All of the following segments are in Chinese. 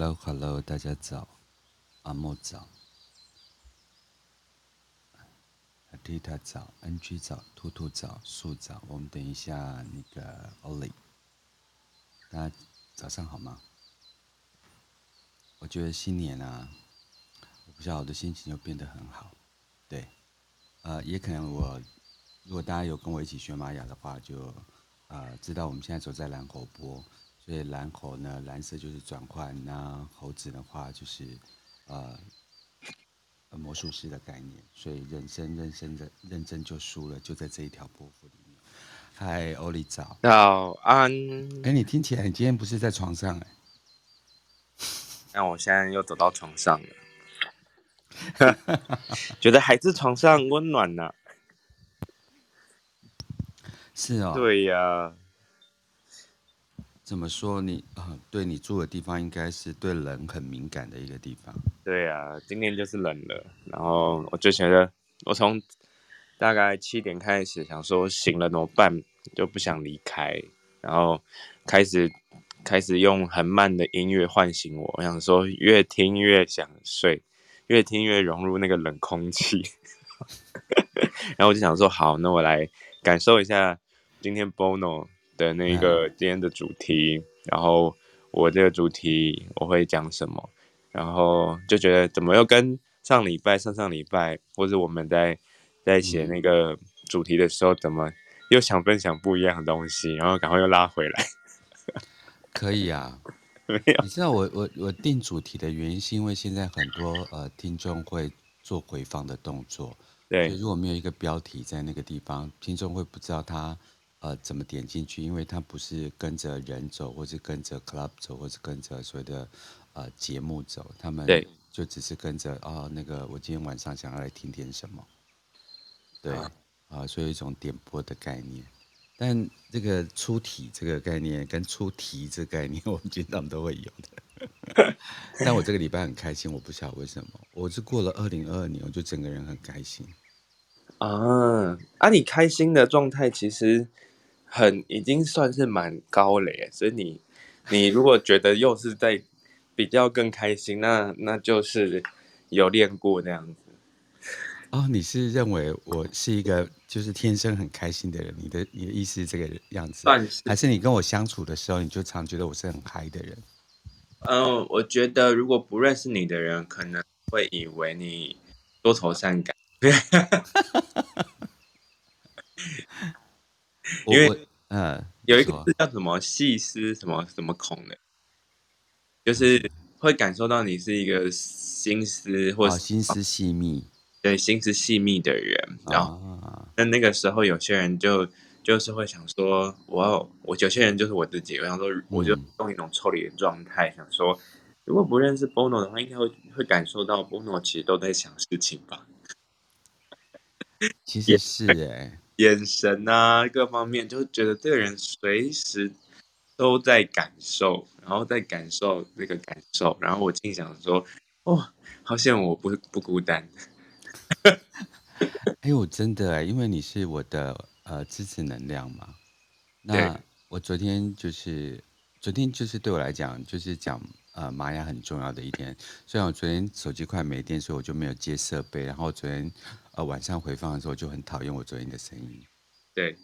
Hello，Hello，大家早，阿莫早，阿蒂塔早，NG 早，兔兔早，树早。我们等一下那个 Ollie，大家早上好吗？我觉得新年啊，我不知道我的心情就变得很好。对，呃，也可能我如果大家有跟我一起学玛雅的话，就呃知道我们现在走在蓝猴波。所以蓝猴呢，蓝色就是转换，那猴子的话就是，呃，魔术师的概念。所以人生认真的认真就输了，就在这一条波幅里面。嗨，欧里早。早安。哎，你听起来你今天不是在床上哎？那我现在又走到床上了，觉得还是床上温暖呢、啊。是哦。对呀。怎么说你啊？对你住的地方应该是对冷很敏感的一个地方。对啊，今天就是冷了，然后我就觉得，我从大概七点开始想说醒了怎么办，就不想离开，然后开始开始用很慢的音乐唤醒我，我想说越听越想睡，越听越融入那个冷空气，然后我就想说好，那我来感受一下今天 Bono。的那个今天的主题，然后我这个主题我会讲什么，然后就觉得怎么又跟上礼拜、上上礼拜，或者我们在在写那个主题的时候，怎么又想分享不一样的东西，然后赶快又拉回来。可以啊，没有，你知道我我我定主题的原因是因为现在很多呃听众会做回放的动作，对，如果没有一个标题在那个地方，听众会不知道他。呃，怎么点进去？因为他不是跟着人走，或是跟着 club 走，或是跟着所谓的呃节目走，他们就只是跟着啊，那个我今天晚上想要来听点什么，对啊，呃，所以有一种点播的概念。但这个出题这个概念跟出题这个概念，我们经常都会有的。但我这个礼拜很开心，我不晓得为什么，我是过了二零二二年，我就整个人很开心。啊，啊，你开心的状态其实。很已经算是蛮高了耶，所以你你如果觉得又是在比较更开心，那那就是有练过那样子。哦，你是认为我是一个就是天生很开心的人？你的你的意思是这个样子？算是。还是你跟我相处的时候，你就常觉得我是很嗨的人？嗯，我觉得如果不认识你的人，可能会以为你多愁善感。因为嗯，有一个字叫什么细思什么什么孔的，就是会感受到你是一个心思或是心思细密，对心思细密的人。然后，那那个时候有些人就就是会想说，我我有些人就是我自己，我想说，我就用一种抽离的状态，想说，如果不认识 Bono 的话，应该会会感受到 Bono 其实都在想事情吧。其实是哎。眼神啊，各方面就觉得这个人随时都在感受，然后在感受那个感受，然后我心想说：“哦，好像我不不孤单。”哎呦，真的哎，因为你是我的呃支持能量嘛。那我昨天就是昨天就是对我来讲就是讲呃玛雅很重要的一天。虽然我昨天手机快没电，所以我就没有接设备。然后昨天。呃，晚上回放的时候就很讨厌我昨天的声音。对，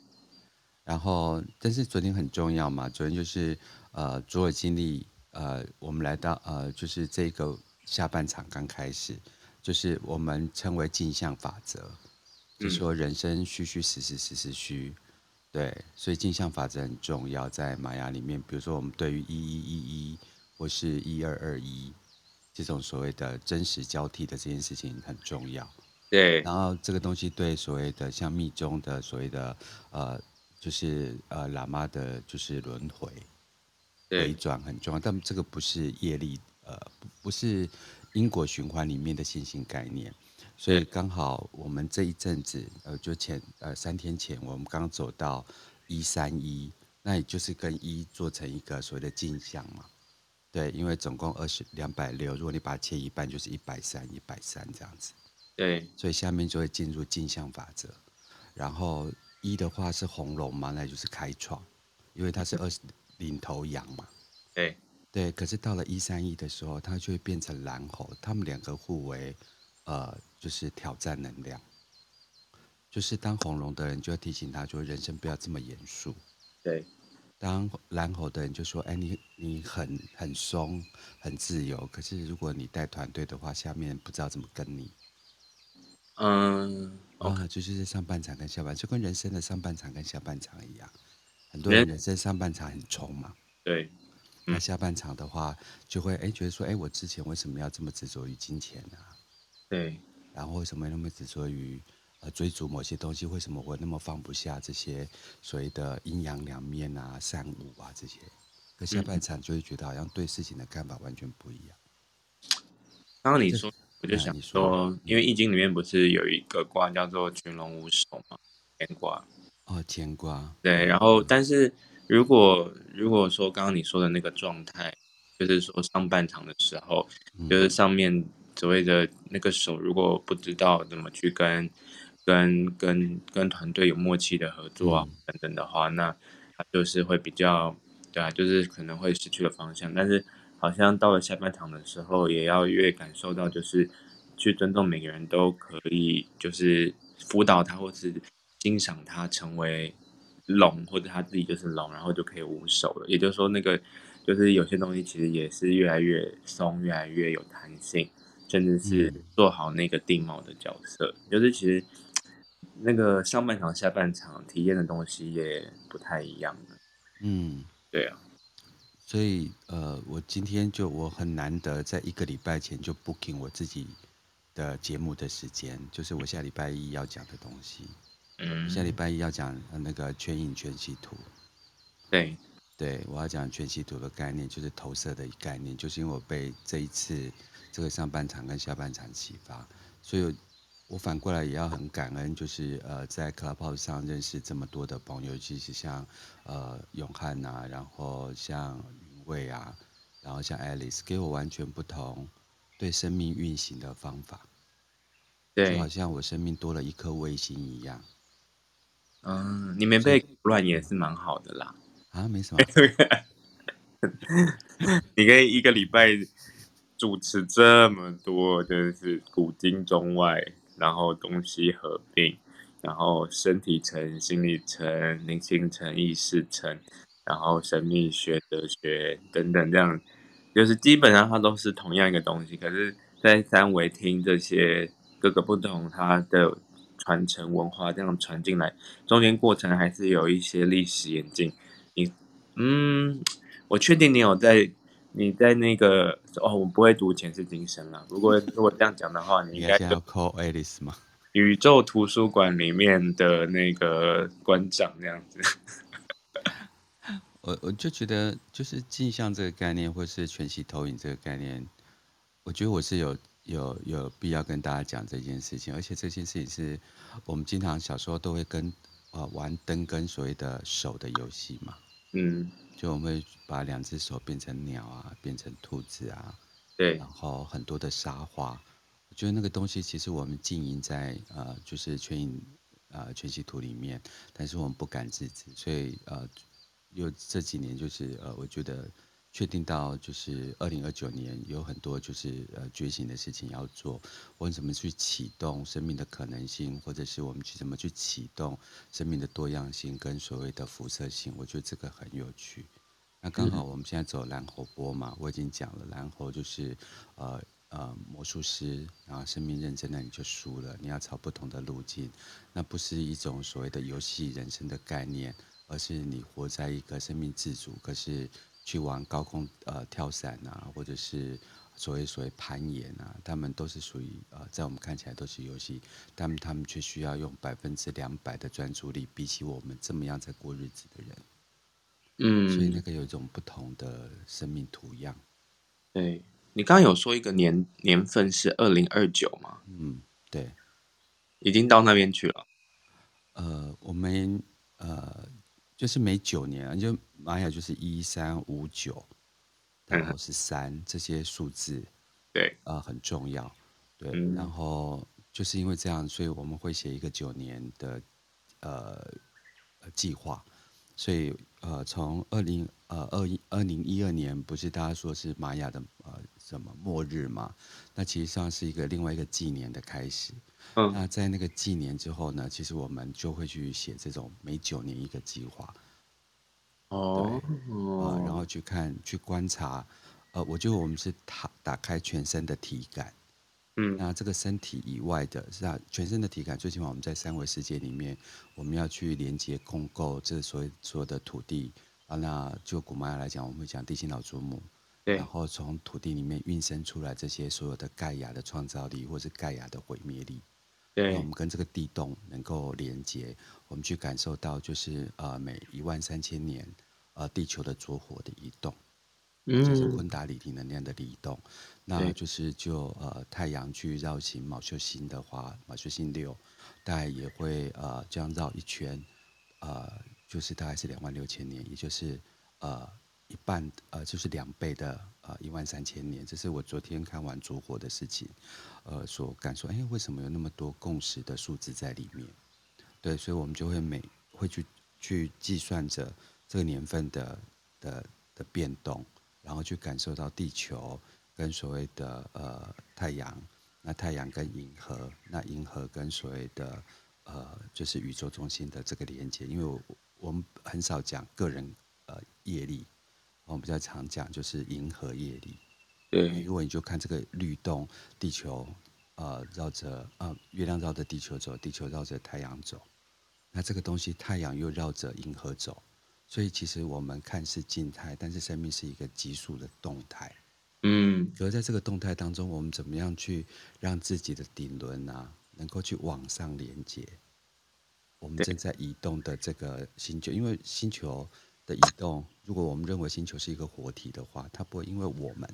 然后但是昨天很重要嘛，昨天就是呃，左耳经历呃，我们来到呃，就是这个下半场刚开始，就是我们称为镜像法则，就说人生虚虚实实实实虚，对，所以镜像法则很重要，在玛雅里面，比如说我们对于一一一一或是一二二一这种所谓的真实交替的这件事情很重要。对，然后这个东西对所谓的像密宗的所谓的呃，就是呃喇嘛的，就是轮回回转很重要，但这个不是业力，呃，不不是因果循环里面的线性概念，所以刚好我们这一阵子，呃，就前呃三天前，我们刚走到一三一，那也就是跟一做成一个所谓的镜像嘛，对，因为总共二十两百六，如果你把它切一半，就是一百三，一百三这样子。对，所以下面就会进入镜像法则，然后一的话是红龙嘛，那就是开创，因为它是二十领头羊嘛。对，对，可是到了一三一的时候，它就会变成蓝猴，他们两个互为，呃，就是挑战能量。就是当红龙的人就要提醒他，说人生不要这么严肃。对。当蓝猴的人就说：“哎，你你很很松，很自由。可是如果你带团队的话，下面不知道怎么跟你。”嗯，啊，就是在上半场跟下半场，就跟人生的上半场跟下半场一样。很多人人生上半场很冲嘛。对。那下半场的话，就会哎觉得说：“哎，我之前为什么要这么执着于金钱呢？”对。然后为什么那么执着于？追逐某些东西，为什么我那么放不下这些所谓的阴阳两面啊、善恶啊这些？可下半场就会觉得好像对事情的看法完全不一样。刚刚你说，我就想说，说因为易经里面不是有一个卦叫做群龙无首嘛，乾卦。哦，乾卦。对，然后但是如果如果说刚刚你说的那个状态，就是说上半场的时候，嗯、就是上面所谓的那个手，如果不知道怎么去跟。跟跟跟团队有默契的合作啊，等等的话，那他就是会比较，对啊，就是可能会失去了方向。但是好像到了下半场的时候，也要越感受到，就是去尊重每个人都可以，就是辅导他，或是欣赏他成为龙，或者他自己就是龙，然后就可以无手了。也就是说，那个就是有些东西其实也是越来越松，越来越有弹性，甚至是做好那个定锚的角色，就是其实。那个上半场、下半场体验的东西也不太一样。嗯，对啊。所以呃，我今天就我很难得在一个礼拜前就 booking 我自己的节目的时间，就是我下礼拜一要讲的东西。嗯。下礼拜一要讲那个全影全息图。对。对，我要讲全息图的概念，就是投射的概念，就是因为我被这一次这个上半场跟下半场启发，所以。我反过来也要很感恩，就是呃，在 Clubhouse 上认识这么多的朋友，尤其是像呃永汉呐、啊，然后像云蔚啊，然后像 Alice，给我完全不同对生命运行的方法，对，就好像我生命多了一颗卫星一样。嗯，你没被乱也是蛮好的啦。啊，没什么。你可以一个礼拜主持这么多，真的是古今中外。然后东西合并，然后身体层、心理层、灵性层、意识层，然后神秘学、哲学等等，这样就是基本上它都是同样一个东西。可是，在三维听这些各个不同它的传承文化这样传进来，中间过程还是有一些历史演进。你，嗯，我确定你有在。你在那个哦，我不会读前世今生了。如果 如果这样讲的话，你应该要 call Alice 吗？宇宙图书馆里面的那个馆长这样子。我我就觉得，就是镜像这个概念，或是全息投影这个概念，我觉得我是有有有必要跟大家讲这件事情。而且这件事情是我们经常小时候都会跟呃玩灯跟所谓的手的游戏嘛。嗯。就我们会把两只手变成鸟啊，变成兔子啊，对，然后很多的沙画，我觉得那个东西其实我们浸淫在呃，就是全影呃全息图里面，但是我们不敢自知，所以呃，又这几年就是呃，我觉得。确定到就是二零二九年有很多就是呃觉醒的事情要做，我们怎么去启动生命的可能性，或者是我们去怎么去启动生命的多样性跟所谓的辐射性，我觉得这个很有趣。那刚好我们现在走蓝猴波嘛，我已经讲了，蓝猴就是呃呃魔术师，然后生命认真，那你就输了，你要朝不同的路径，那不是一种所谓的游戏人生的概念，而是你活在一个生命自主，可是。去玩高空呃跳伞啊，或者是所谓所谓攀岩啊，他们都是属于呃，在我们看起来都是游戏，但他们却需要用百分之两百的专注力，比起我们这么样在过日子的人，嗯，所以那个有一种不同的生命图样。对，你刚刚有说一个年年份是二零二九吗？嗯，对，已经到那边去了。呃，我们呃。就是每九年，就玛雅就是一三五九，然后是三、嗯、这些数字，对，呃，很重要，对。嗯、然后就是因为这样，所以我们会写一个九年的呃计划。所以呃，从二零呃二一二零一二年，不是大家说是玛雅的呃什么末日嘛？那其实上是一个另外一个纪年的开始。嗯，那在那个纪年之后呢，其实我们就会去写这种每九年一个计划。哦，呃，然后去看去观察，呃，我觉得我们是打打开全身的体感。嗯，那这个身体以外的，是啊，全身的体感，最起码我们在三维世界里面，我们要去连接共构这所谓所有的土地啊。那就古玛雅来讲，我们会讲地心老祖母，对，然后从土地里面孕生出来这些所有的盖亚的创造力，或是盖亚的毁灭力。对，我们跟这个地洞能够连接，我们去感受到，就是呃，每一万三千年，呃，地球的着火的移动。嗯，就是昆达里提能量的移动，那就是就呃太阳去绕行卯宿星的话，卯宿星六，大概也会呃这样绕一圈，呃就是大概是两万六千年，也就是呃一半呃就是两倍的呃一万三千年，这是我昨天看完烛火的事情，呃所感受，哎为什么有那么多共识的数字在里面？对，所以我们就会每会去去计算着这个年份的的的变动。然后去感受到地球跟所谓的呃太阳，那太阳跟银河，那银河跟所谓的呃就是宇宙中心的这个连接，因为我我们很少讲个人呃业力，我们比较常讲就是银河业力。对，如果你就看这个律动，地球呃绕着呃月亮绕着地球走，地球绕着太阳走，那这个东西太阳又绕着银河走。所以其实我们看似静态，但是生命是一个急速的动态。嗯，而在这个动态当中，我们怎么样去让自己的顶轮啊，能够去往上连接？我们正在移动的这个星球，因为星球的移动，如果我们认为星球是一个活体的话，它不会因为我们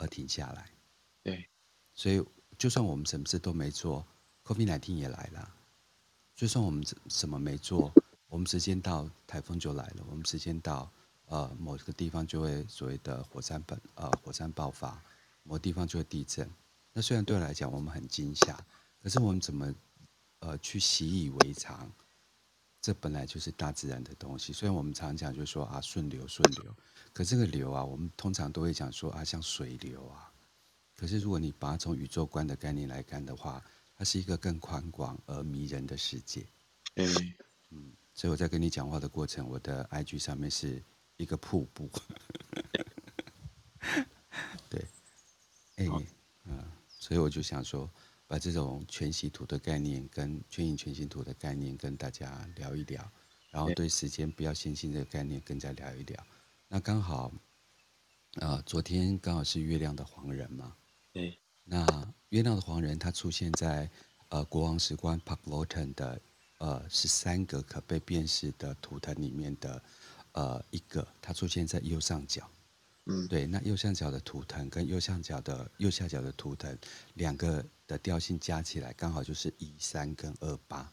而停下来。对，所以就算我们什么事都没做，COVID-19 也来了。就算我们什么没做。我们时间到，台风就来了。我们时间到，呃，某个地方就会所谓的火山本，呃，火山爆发，某地方就会地震。那虽然对我来讲我们很惊吓，可是我们怎么，呃，去习以为常？这本来就是大自然的东西。虽然我们常讲就是说啊，顺流顺流，可这个流啊，我们通常都会讲说啊，像水流啊。可是如果你把它从宇宙观的概念来看的话，它是一个更宽广而迷人的世界。嗯。嗯。所以我在跟你讲话的过程，我的 IG 上面是一个瀑布。对，哎、欸，嗯，所以我就想说，把这种全息图的概念跟全影全息图的概念跟大家聊一聊，然后对时间不要线性这个概念更加聊一聊。那刚好，呃，昨天刚好是月亮的黄人嘛。对。那月亮的黄人，他出现在呃国王石棺 Park Lawton 的。呃，十三个可被辨识的图腾里面的呃一个，它出现在右上角。嗯，对，那右上角的图腾跟右上角的右下角的图腾两个的调性加起来，刚好就是一三跟二八。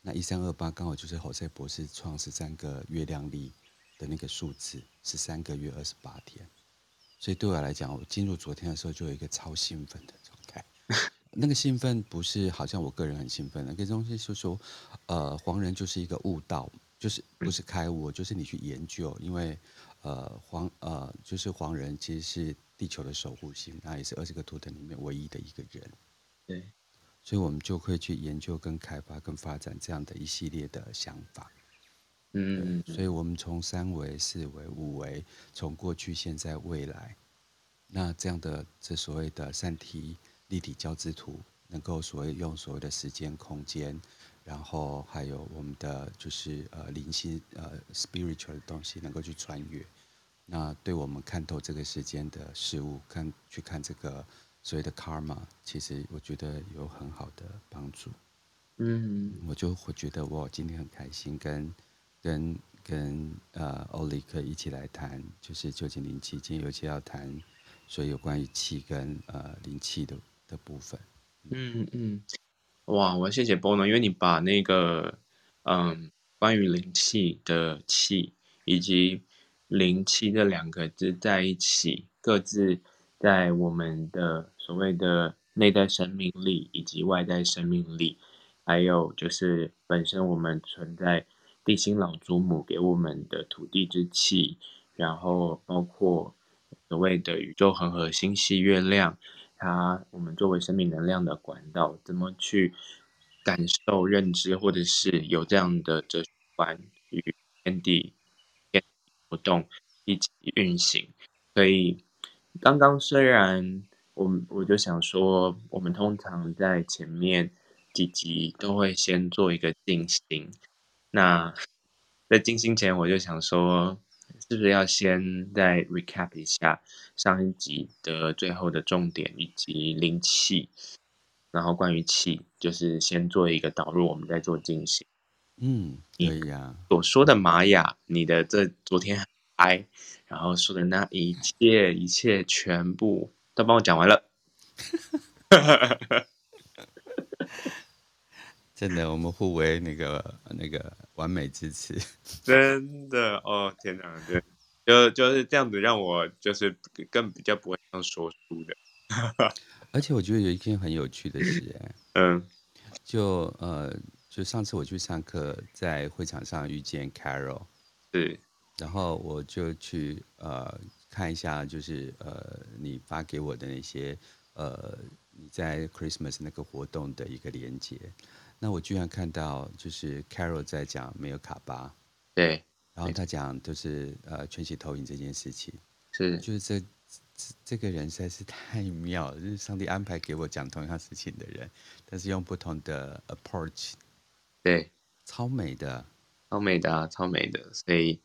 那一三二八刚好就是侯赛博士创十三个月亮历的那个数字，十三个月二十八天。所以对我来讲，我进入昨天的时候就有一个超兴奋的状态。那个兴奋不是好像我个人很兴奋，那个东西是说，呃，黄人就是一个悟道，就是不是开悟，就是你去研究，因为呃黄呃就是黄人其实是地球的守护星，那也是二十个图腾里面唯一的一个人，对，所以我们就会去研究、跟开发、跟发展这样的一系列的想法，嗯，所以我们从三维、四维、五维，从过去、现在、未来，那这样的这所谓的三体。立体交织图能够所谓用所谓的时间空间，然后还有我们的就是呃灵性呃 spiritual 的东西能够去穿越，那对我们看透这个时间的事物，看去看这个所谓的 karma，其实我觉得有很好的帮助。嗯，我就会觉得我今天很开心跟，跟跟跟呃欧里克一起来谈，就是究竟灵气，今天尤其要谈，所以有关于气跟呃灵气的。的部分，嗯。嗯，哇，我要谢谢 Bono，因为你把那个，嗯，关于灵气的气以及灵气这两个字在一起，各自在我们的所谓的内在生命力以及外在生命力，还有就是本身我们存在地心老祖母给我们的土地之气，然后包括所谓的宇宙恒河星系月亮，它我们作为生命能量的管道，怎么去感受、认知，或者是有这样的哲学观与天地天地活动一起运行，所以。刚刚虽然我我就想说，我们通常在前面几集都会先做一个静心。那在静心前，我就想说，是不是要先再 recap 一下上一集的最后的重点以及灵气，然后关于气，就是先做一个导入，我们再做进行。嗯，对呀。所说的玛雅，你的这昨天。嗨，然后说的那一切，一切全部都帮我讲完了。真的，我们互为那个那个完美之词。真的哦，天哪，对，就就是这样子，让我就是更比较不会像说书的。而且我觉得有一件很有趣的事，哎，嗯，就呃，就上次我去上课，在会场上遇见 Carol，对。然后我就去呃看一下，就是呃你发给我的那些呃你在 Christmas 那个活动的一个连接，那我居然看到就是 Carol 在讲没有卡巴，对，然后他讲就是呃全息投影这件事情，是，就是这这这个人实在是太妙了，就是上帝安排给我讲同样事情的人，但是用不同的 approach，对，超美的，超美的啊，超美的，所以。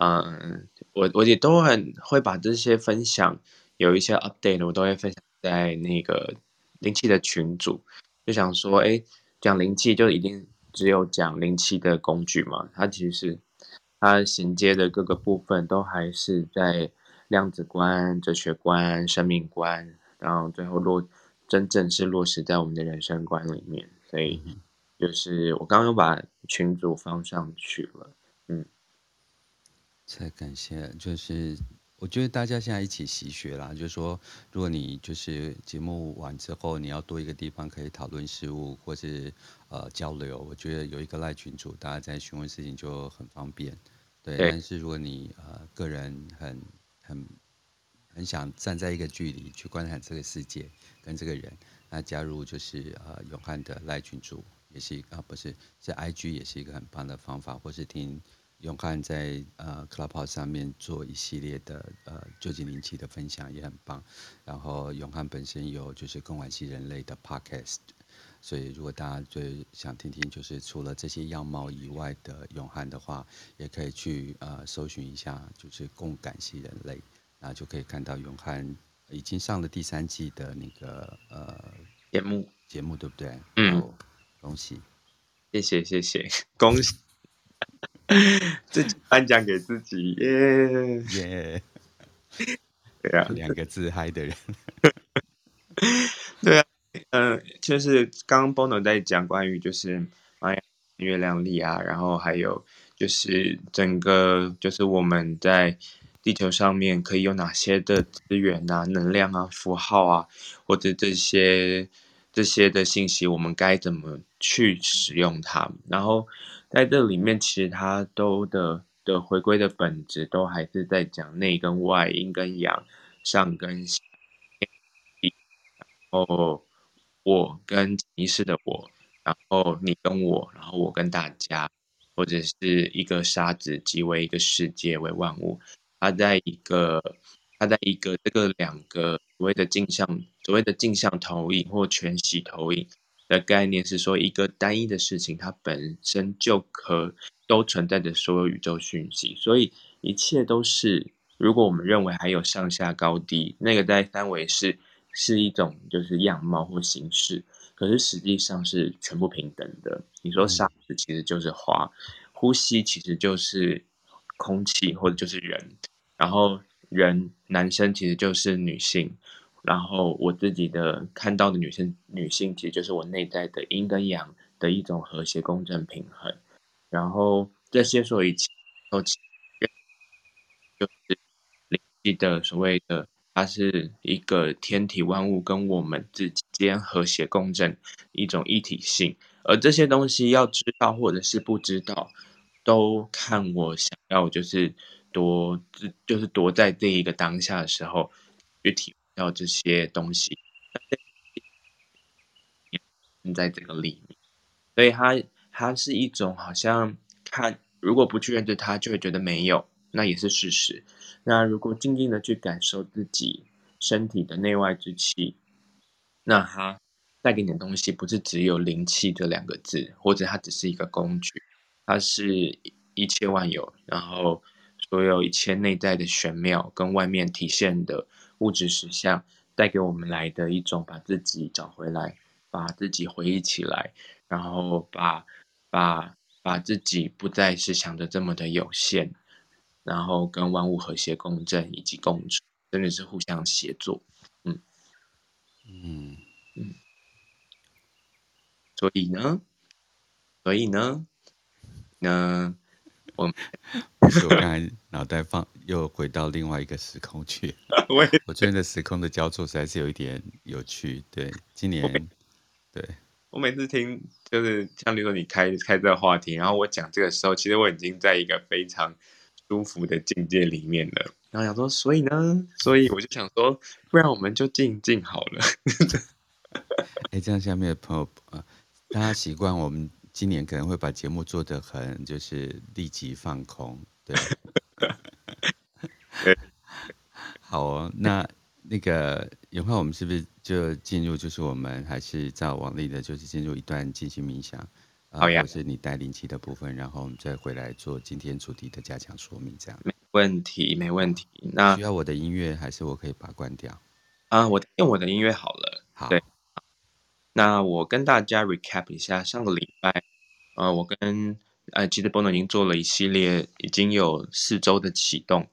嗯，我我也都很会把这些分享，有一些 update，我都会分享在那个灵气的群组，就想说，哎，讲灵气就一定只有讲灵气的工具嘛？它其实它衔接的各个部分都还是在量子观、哲学观、生命观，然后最后落真正是落实在我们的人生观里面。所以就是我刚刚又把群组放上去了，嗯。太感谢，就是我觉得大家现在一起习学啦，就是说，如果你就是节目完之后，你要多一个地方可以讨论事物或是呃交流，我觉得有一个赖群主，大家在询问事情就很方便。对，对，但是如果你呃个人很很很想站在一个距离去观察这个世界跟这个人，那加入就是呃永汉的赖群主也是一个啊不是，是 IG 也是一个很棒的方法，或是听。永汉在呃 Clubhouse 上面做一系列的呃究竟灵气的分享也很棒，然后永汉本身有就是更惋惜人类的 Podcast，所以如果大家最想听听就是除了这些样貌以外的永汉的话，也可以去呃搜寻一下就是共感系人类，然后就可以看到永汉已经上了第三季的那个呃节目。节目对不对？嗯，恭喜，谢谢谢谢，恭喜。自己颁奖给自己，耶耶！对啊，两个自嗨的人。对啊，嗯、呃，就是刚刚 Bono 在讲关于就是玛雅月亮历啊，然后还有就是整个就是我们在地球上面可以有哪些的资源啊、能量啊、符号啊，或者这些这些的信息，我们该怎么去使用它，然后。在这里面，其实它都的的回归的本质都还是在讲内跟外、阴跟阳、上跟下，然后我跟潜意识的我，然后你跟我，然后我跟大家，或者是一个沙子即为一个世界为万物，它在一个它在一个这个两个所谓的镜像所谓的镜像投影或全息投影。的概念是说，一个单一的事情，它本身就可都存在着所有宇宙讯息，所以一切都是。如果我们认为还有上下高低，那个在三维是是一种就是样貌或形式，可是实际上是全部平等的。你说沙子其实就是花，呼吸其实就是空气或者就是人，然后人男生其实就是女性。然后我自己的看到的女性，女性其实就是我内在的阴跟阳的一种和谐共振平衡。然后这些所以都就是灵气的所谓的，它是一个天体万物跟我们之间和谐共振一种一体性。而这些东西要知道或者是不知道，都看我想要就是多就是多在这一个当下的时候去体要这些东西，在这个里面，所以它它是一种好像看如果不去认知它，就会觉得没有，那也是事实。那如果静静的去感受自己身体的内外之气，那它带给你的东西不是只有灵气这两个字，或者它只是一个工具，它是一切万有，然后所有一切内在的玄妙跟外面体现的物质实相带给我们来的一种把自己找回来，把自己回忆起来，然后把把把自己不再是想的这么的有限。然后跟万物和谐共振以及共处，真的是互相协作，嗯嗯嗯。所以呢，所以呢，那我不是我刚才脑袋放又回到另外一个时空去，我也我觉得时空的交错实在是有一点有趣。对，今年对我每次听就是像比如说你开开这个话题，然后我讲这个时候，其实我已经在一个非常。舒服的境界里面了，然后想说，所以呢，所以我就想说，不然我们就静静好了。哎，这样下面的朋友啊、呃，大家习惯我们今年可能会把节目做得很就是立即放空，对。好哦，那那个有话我们是不是就进入，就是我们还是照往例的，就是进入一段静心冥想。好呀，或是你带灵气的部分，然后我们再回来做今天主题的加强说明，这样。没问题，没问题。那需要我的音乐，还是我可以把它关掉？啊，我用我的音乐好了。好，对。那我跟大家 recap 一下，上个礼拜，呃，我跟呃吉德波诺已经做了一系列，已经有四周的启动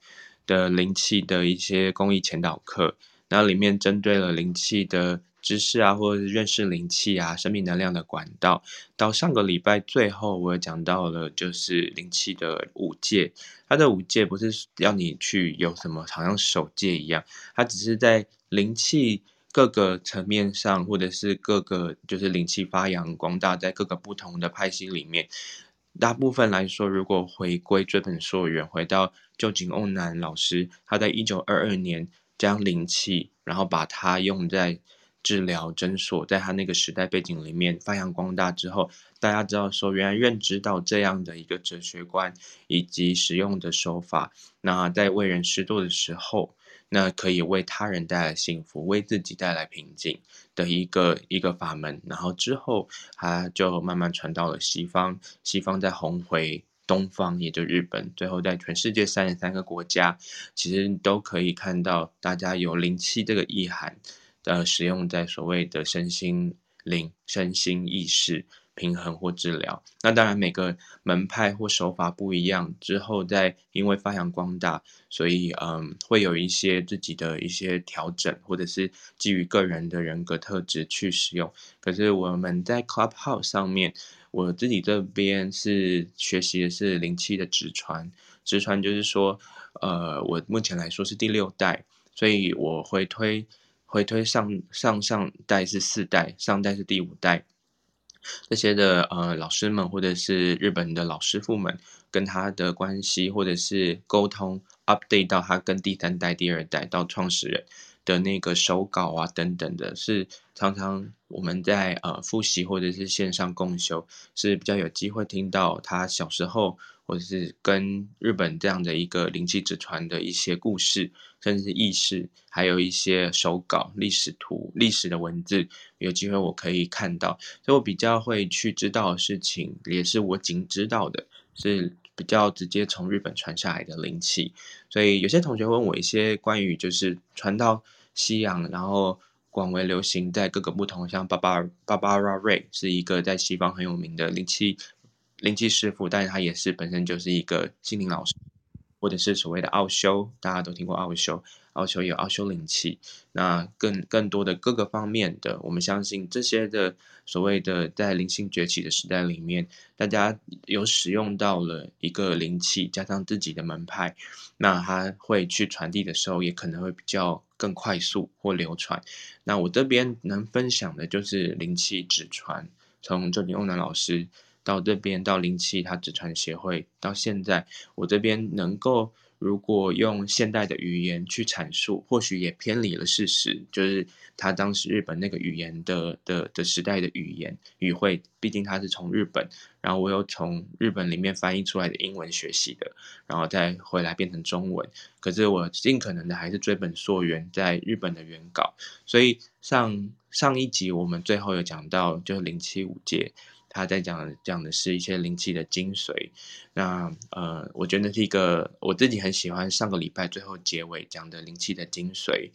的灵气的一些公益前导课，那里面针对了灵气的。知识啊，或者是认识灵气啊，生命能量的管道。到上个礼拜最后，我也讲到了，就是灵气的五戒。它的五戒不是要你去有什么，好像守戒一样，它只是在灵气各个层面上，或者是各个就是灵气发扬光大，在各个不同的派系里面，大部分来说，如果回归追本溯源，回到旧井欧南老师，他在一九二二年将灵气，然后把它用在。治疗诊所在他那个时代背景里面发扬光大之后，大家知道说，原来认知到这样的一个哲学观以及使用的手法，那在为人施作的时候，那可以为他人带来幸福，为自己带来平静的一个一个法门。然后之后，他就慢慢传到了西方，西方再红回东方，也就日本，最后在全世界三十三个国家，其实都可以看到大家有灵气这个意涵。呃，使用在所谓的身心灵、身心意识平衡或治疗。那当然，每个门派或手法不一样，之后再因为发扬光大，所以嗯，会有一些自己的一些调整，或者是基于个人的人格特质去使用。可是我们在 Clubhouse 上面，我自己这边是学习的是灵气的直传，直传就是说，呃，我目前来说是第六代，所以我会推。回推上上上代是四代，上代是第五代，这些的呃老师们或者是日本的老师傅们跟他的关系，或者是沟通 update 到他跟第三代、第二代到创始人的那个手稿啊等等的，是常常我们在呃复习或者是线上共修是比较有机会听到他小时候。或者是跟日本这样的一个灵气直传的一些故事，甚至是意识，还有一些手稿、历史图、历史的文字，有机会我可以看到，所以我比较会去知道的事情，也是我仅知道的，是比较直接从日本传下来的灵气。所以有些同学问我一些关于就是传到西洋，然后广为流行在各个不同，像巴巴巴巴拉瑞是一个在西方很有名的灵气。灵气师傅，但是他也是本身就是一个心灵老师，或者是所谓的奥修，大家都听过奥修，奥修有奥修灵气。那更更多的各个方面的，我们相信这些的所谓的在灵性崛起的时代里面，大家有使用到了一个灵气，加上自己的门派，那他会去传递的时候，也可能会比较更快速或流传。那我这边能分享的就是灵气直传，从臼井瓮男老师。到这边到灵气它直传协会到现在，我这边能够。如果用现代的语言去阐述，或许也偏离了事实。就是他当时日本那个语言的的的时代的语言语汇，毕竟他是从日本，然后我又从日本里面翻译出来的英文学习的，然后再回来变成中文。可是我尽可能的还是追本溯源，在日本的原稿。所以上上一集我们最后有讲到，就是零七五阶。他在讲讲的是一些灵气的精髓，那呃，我觉得是一个我自己很喜欢上个礼拜最后结尾讲的灵气的精髓，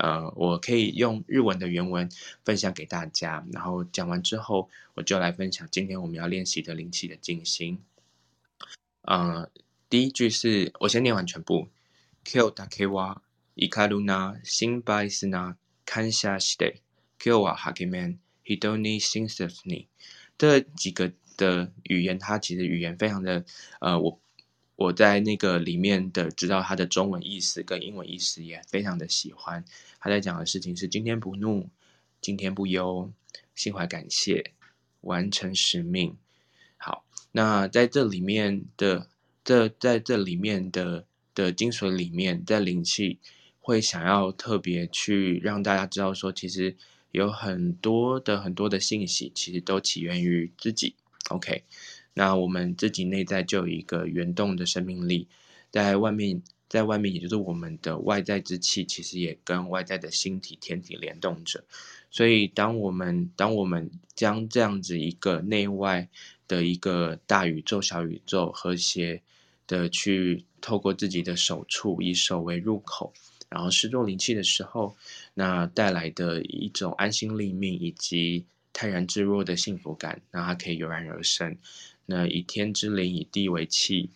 呃，我可以用日文的原文分享给大家，然后讲完之后，我就来分享今天我们要练习的灵气的静心。呃，第一句是我先念完全部，Kyo dake wa ikaru na shinpai su na kansha shite. Kyo wa hakemen. Hito ni shinsezu ni. 这几个的语言，它其实语言非常的，呃，我我在那个里面的知道它的中文意思跟英文意思也非常的喜欢。他在讲的事情是：今天不怒，今天不忧，心怀感谢，完成使命。好，那在这里面的这在这里面的的精髓里面，在灵气会想要特别去让大家知道说，其实。有很多的很多的信息，其实都起源于自己。OK，那我们自己内在就有一个原动的生命力，在外面，在外面，也就是我们的外在之气，其实也跟外在的星体、天体联动着。所以，当我们当我们将这样子一个内外的一个大宇宙、小宇宙和谐的去透过自己的手触，以手为入口。然后施作灵气的时候，那带来的一种安心立命以及泰然自若的幸福感，那它可以油然而生。那以天之灵，以地为气，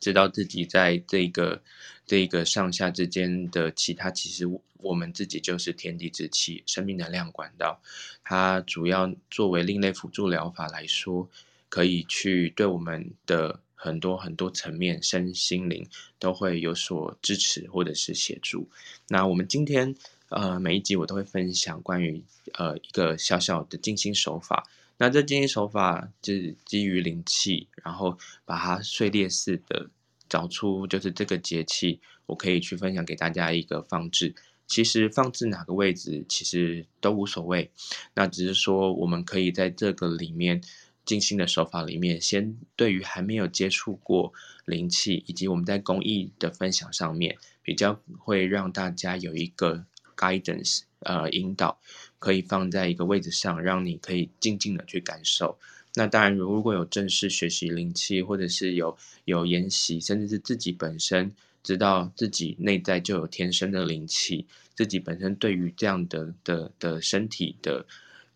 知道自己在这个这个上下之间的气，它其实我们自己就是天地之气，生命能量管道。它主要作为另类辅助疗法来说，可以去对我们的。很多很多层面，身心灵都会有所支持或者是协助。那我们今天呃每一集我都会分享关于呃一个小小的静心手法。那这静心手法就是基于灵气，然后把它碎裂式的找出就是这个节气，我可以去分享给大家一个放置。其实放置哪个位置其实都无所谓，那只是说我们可以在这个里面。静心的手法里面，先对于还没有接触过灵气，以及我们在公益的分享上面，比较会让大家有一个 guidance，呃，引导，可以放在一个位置上，让你可以静静的去感受。那当然，如果有正式学习灵气，或者是有有研习，甚至是自己本身知道自己内在就有天生的灵气，自己本身对于这样的的的身体的。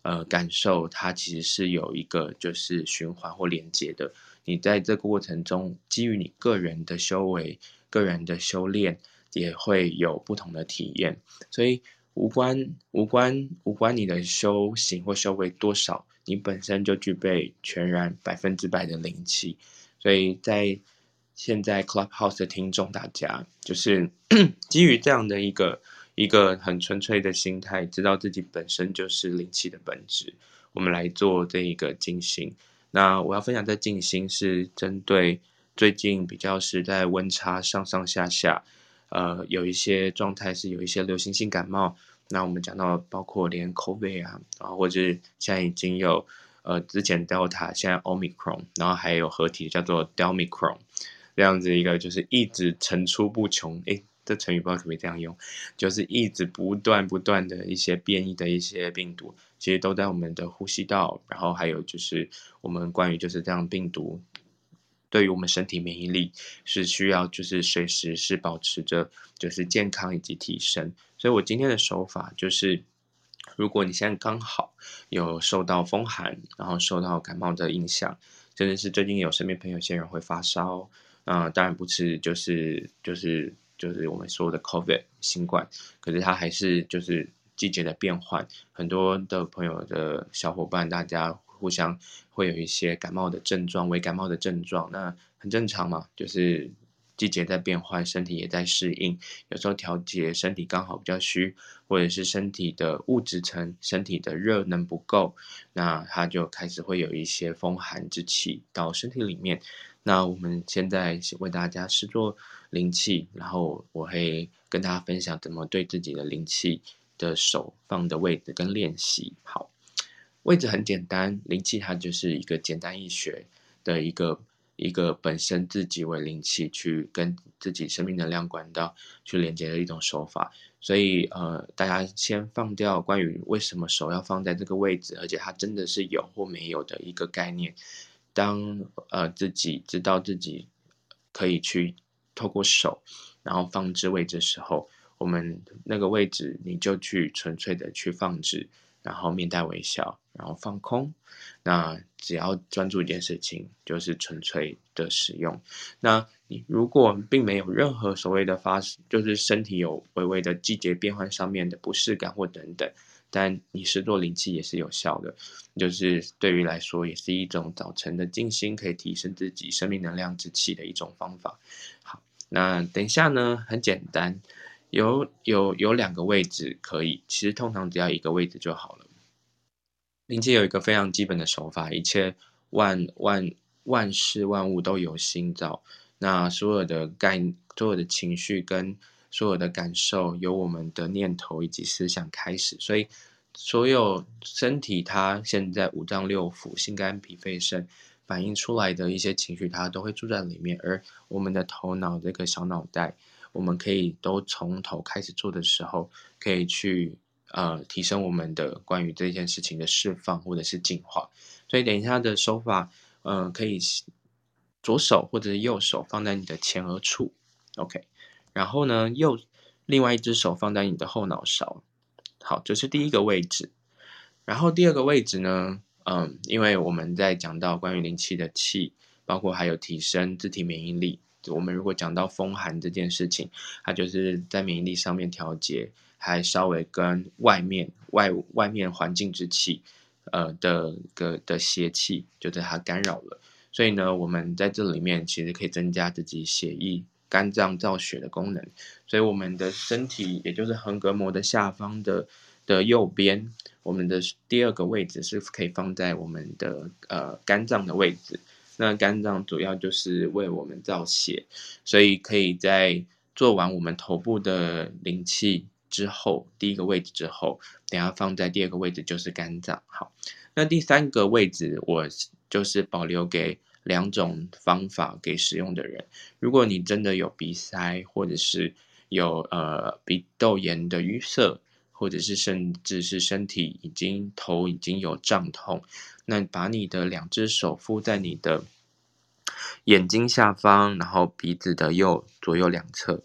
呃，感受它其实是有一个就是循环或连接的。你在这个过程中，基于你个人的修为、个人的修炼，也会有不同的体验。所以无关无关无关你的修行或修为多少，你本身就具备全然百分之百的灵气。所以在现在 Clubhouse 的听众大家，就是 基于这样的一个。一个很纯粹的心态，知道自己本身就是灵气的本质。我们来做这一个静心。那我要分享的静心是针对最近比较是在温差上上下下，呃，有一些状态是有一些流行性感冒。那我们讲到包括连 COVID 啊，然后或者现在已经有呃之前 Delta，现在 Omicron，然后还有合体叫做 Delmicron，这样子一个就是一直层出不穷。诶这成语不知道可不可以这样用，就是一直不断不断的一些变异的一些病毒，其实都在我们的呼吸道，然后还有就是我们关于就是这样病毒，对于我们身体免疫力是需要就是随时是保持着就是健康以及提升。所以我今天的手法就是，如果你现在刚好有受到风寒，然后受到感冒的影响，甚至是最近有身边朋友有些人会发烧，啊、呃，当然不是就是就是。就是我们说的 COVID 新冠，可是它还是就是季节的变换，很多的朋友的小伙伴，大家互相会有一些感冒的症状，微感冒的症状，那很正常嘛，就是季节在变换，身体也在适应。有时候调节身体刚好比较虚，或者是身体的物质层、身体的热能不够，那它就开始会有一些风寒之气到身体里面。那我们现在为大家试做灵气，然后我会跟大家分享怎么对自己的灵气的手放的位置跟练习。好，位置很简单，灵气它就是一个简单易学的一个。一个本身自己为灵气去跟自己生命能量管道去连接的一种手法，所以呃，大家先放掉关于为什么手要放在这个位置，而且它真的是有或没有的一个概念。当呃自己知道自己可以去透过手，然后放置位置的时候，我们那个位置你就去纯粹的去放置。然后面带微笑，然后放空。那只要专注一件事情，就是纯粹的使用。那你如果并没有任何所谓的发，就是身体有微微的季节变换上面的不适感或等等，但你是做灵气也是有效的。就是对于来说，也是一种早晨的静心，可以提升自己生命能量之气的一种方法。好，那等一下呢，很简单。有有有两个位置可以，其实通常只要一个位置就好了。灵气有一个非常基本的手法，一切万万万事万物都有心造，那所有的概所有的情绪跟所有的感受，由我们的念头以及思想开始，所以所有身体它现在五脏六腑、心肝脾肺肾反映出来的一些情绪，它都会住在里面，而我们的头脑这个小脑袋。我们可以都从头开始做的时候，可以去呃提升我们的关于这件事情的释放或者是净化。所以等一下的手法，呃，可以左手或者是右手放在你的前额处，OK。然后呢，右另外一只手放在你的后脑勺，好，这是第一个位置。然后第二个位置呢，嗯、因为我们在讲到关于灵气的气，包括还有提升自体免疫力。我们如果讲到风寒这件事情，它就是在免疫力上面调节，还稍微跟外面外外面环境之气，呃的个的邪气，就对它干扰了。所以呢，我们在这里面其实可以增加自己血液、肝脏造血的功能。所以我们的身体，也就是横膈膜的下方的的右边，我们的第二个位置是可以放在我们的呃肝脏的位置。那肝脏主要就是为我们造血，所以可以在做完我们头部的灵气之后，第一个位置之后，等下放在第二个位置就是肝脏。好，那第三个位置我就是保留给两种方法给使用的人。如果你真的有鼻塞，或者是有呃鼻窦炎的淤塞，或者是甚至是身体已经头已经有胀痛。那把你的两只手敷在你的眼睛下方，然后鼻子的右左右两侧。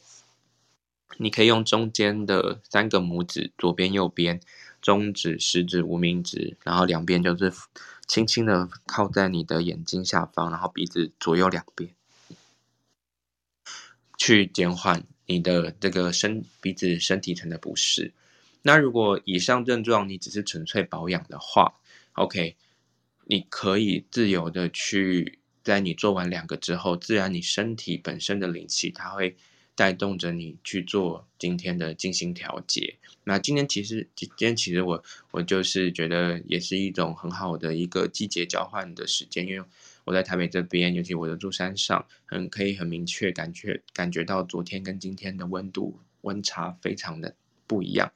你可以用中间的三个拇指，左边、右边，中指、食指、无名指，然后两边就是轻轻的靠在你的眼睛下方，然后鼻子左右两边，去减缓你的这个身鼻子身体层的不适。那如果以上症状你只是纯粹保养的话，OK。你可以自由的去，在你做完两个之后，自然你身体本身的灵气，它会带动着你去做今天的静心调节。那今天其实，今天其实我我就是觉得也是一种很好的一个季节交换的时间，因为我在台北这边，尤其我的住山上，很可以很明确感觉感觉到昨天跟今天的温度温差非常的不一样，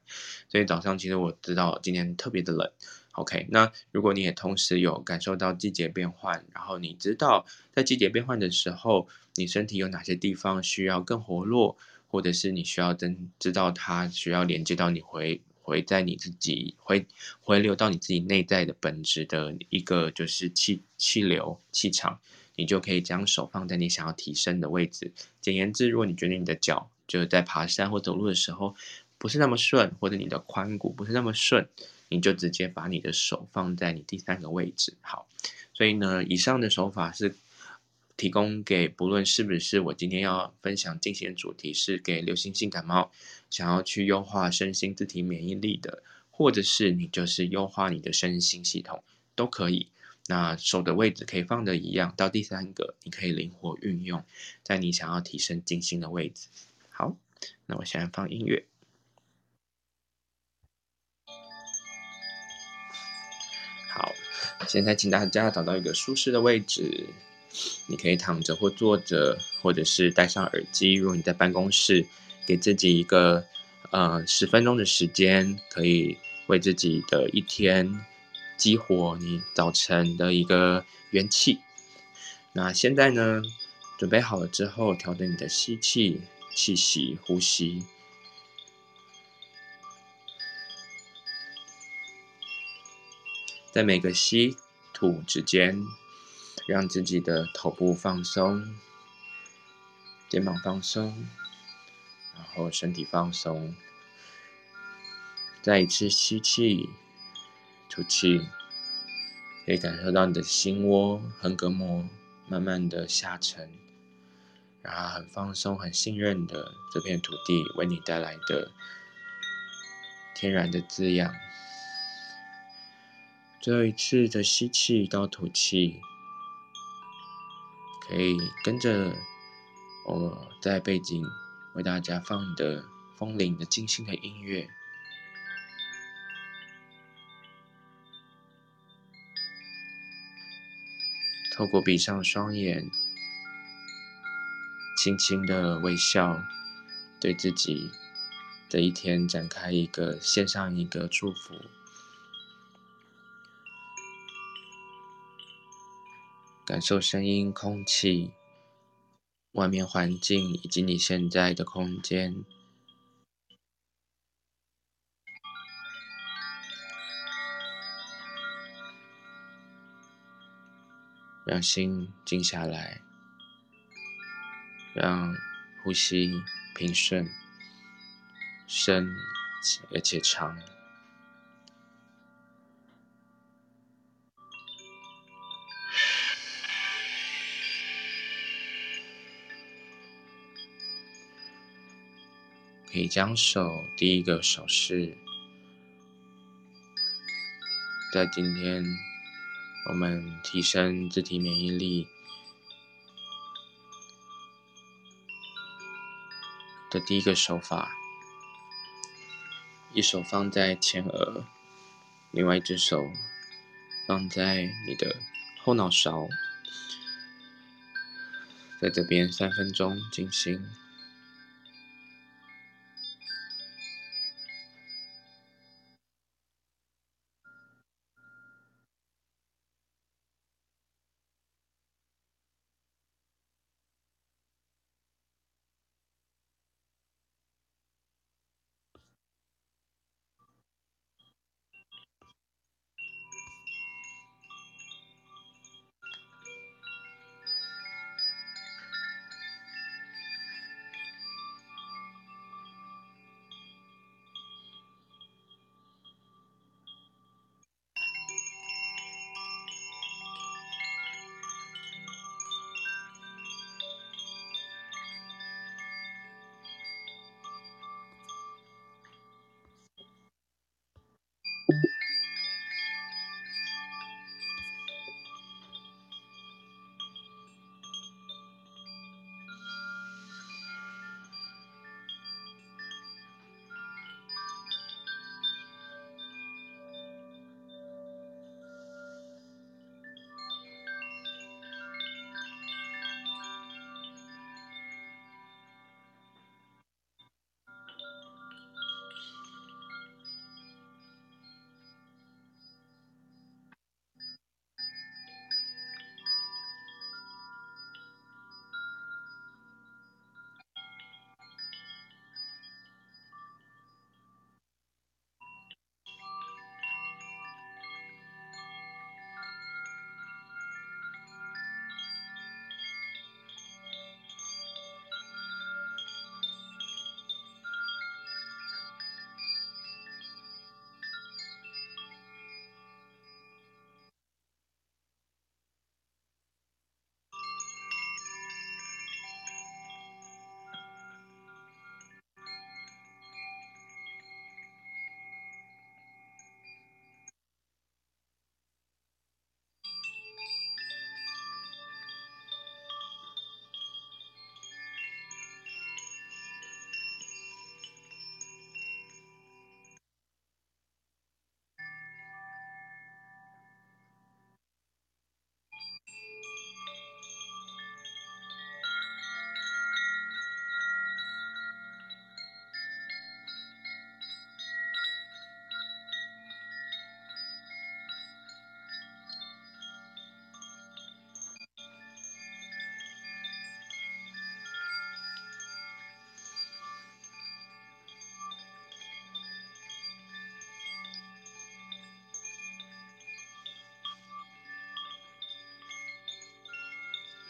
所以早上其实我知道今天特别的冷。OK，那如果你也同时有感受到季节变换，然后你知道在季节变换的时候，你身体有哪些地方需要更活络，或者是你需要真知道它需要连接到你回回在你自己回回流到你自己内在的本质的一个就是气气流气场，你就可以将手放在你想要提升的位置。简言之，如果你觉得你的脚就是在爬山或走路的时候不是那么顺，或者你的髋骨不是那么顺。你就直接把你的手放在你第三个位置，好。所以呢，以上的手法是提供给不论是不是我今天要分享进行主题是给流行性感冒，想要去优化身心自体免疫力的，或者是你就是优化你的身心系统都可以。那手的位置可以放的一样。到第三个，你可以灵活运用在你想要提升静心的位置。好，那我现在放音乐。好，现在请大家找到一个舒适的位置，你可以躺着或坐着，或者是戴上耳机。如果你在办公室，给自己一个呃十分钟的时间，可以为自己的一天激活你早晨的一个元气。那现在呢，准备好了之后，调整你的吸气、气息、呼吸。在每个吸吐之间，让自己的头部放松，肩膀放松，然后身体放松。再一次吸气，吐气，可以感受到你的心窝、横膈膜慢慢的下沉，然后很放松、很信任的这片土地为你带来的天然的滋养。最后一次的吸气到吐气，可以跟着我在背景为大家放的风铃的静心的音乐，透过闭上双眼，轻轻的微笑，对自己这一天展开一个献上一个祝福。感受声音、空气、外面环境以及你现在的空间，让心静下来，让呼吸平顺、深而且长。可以将手第一个手势，在今天我们提升自体免疫力的第一个手法，一手放在前额，另外一只手放在你的后脑勺，在这边三分钟进行。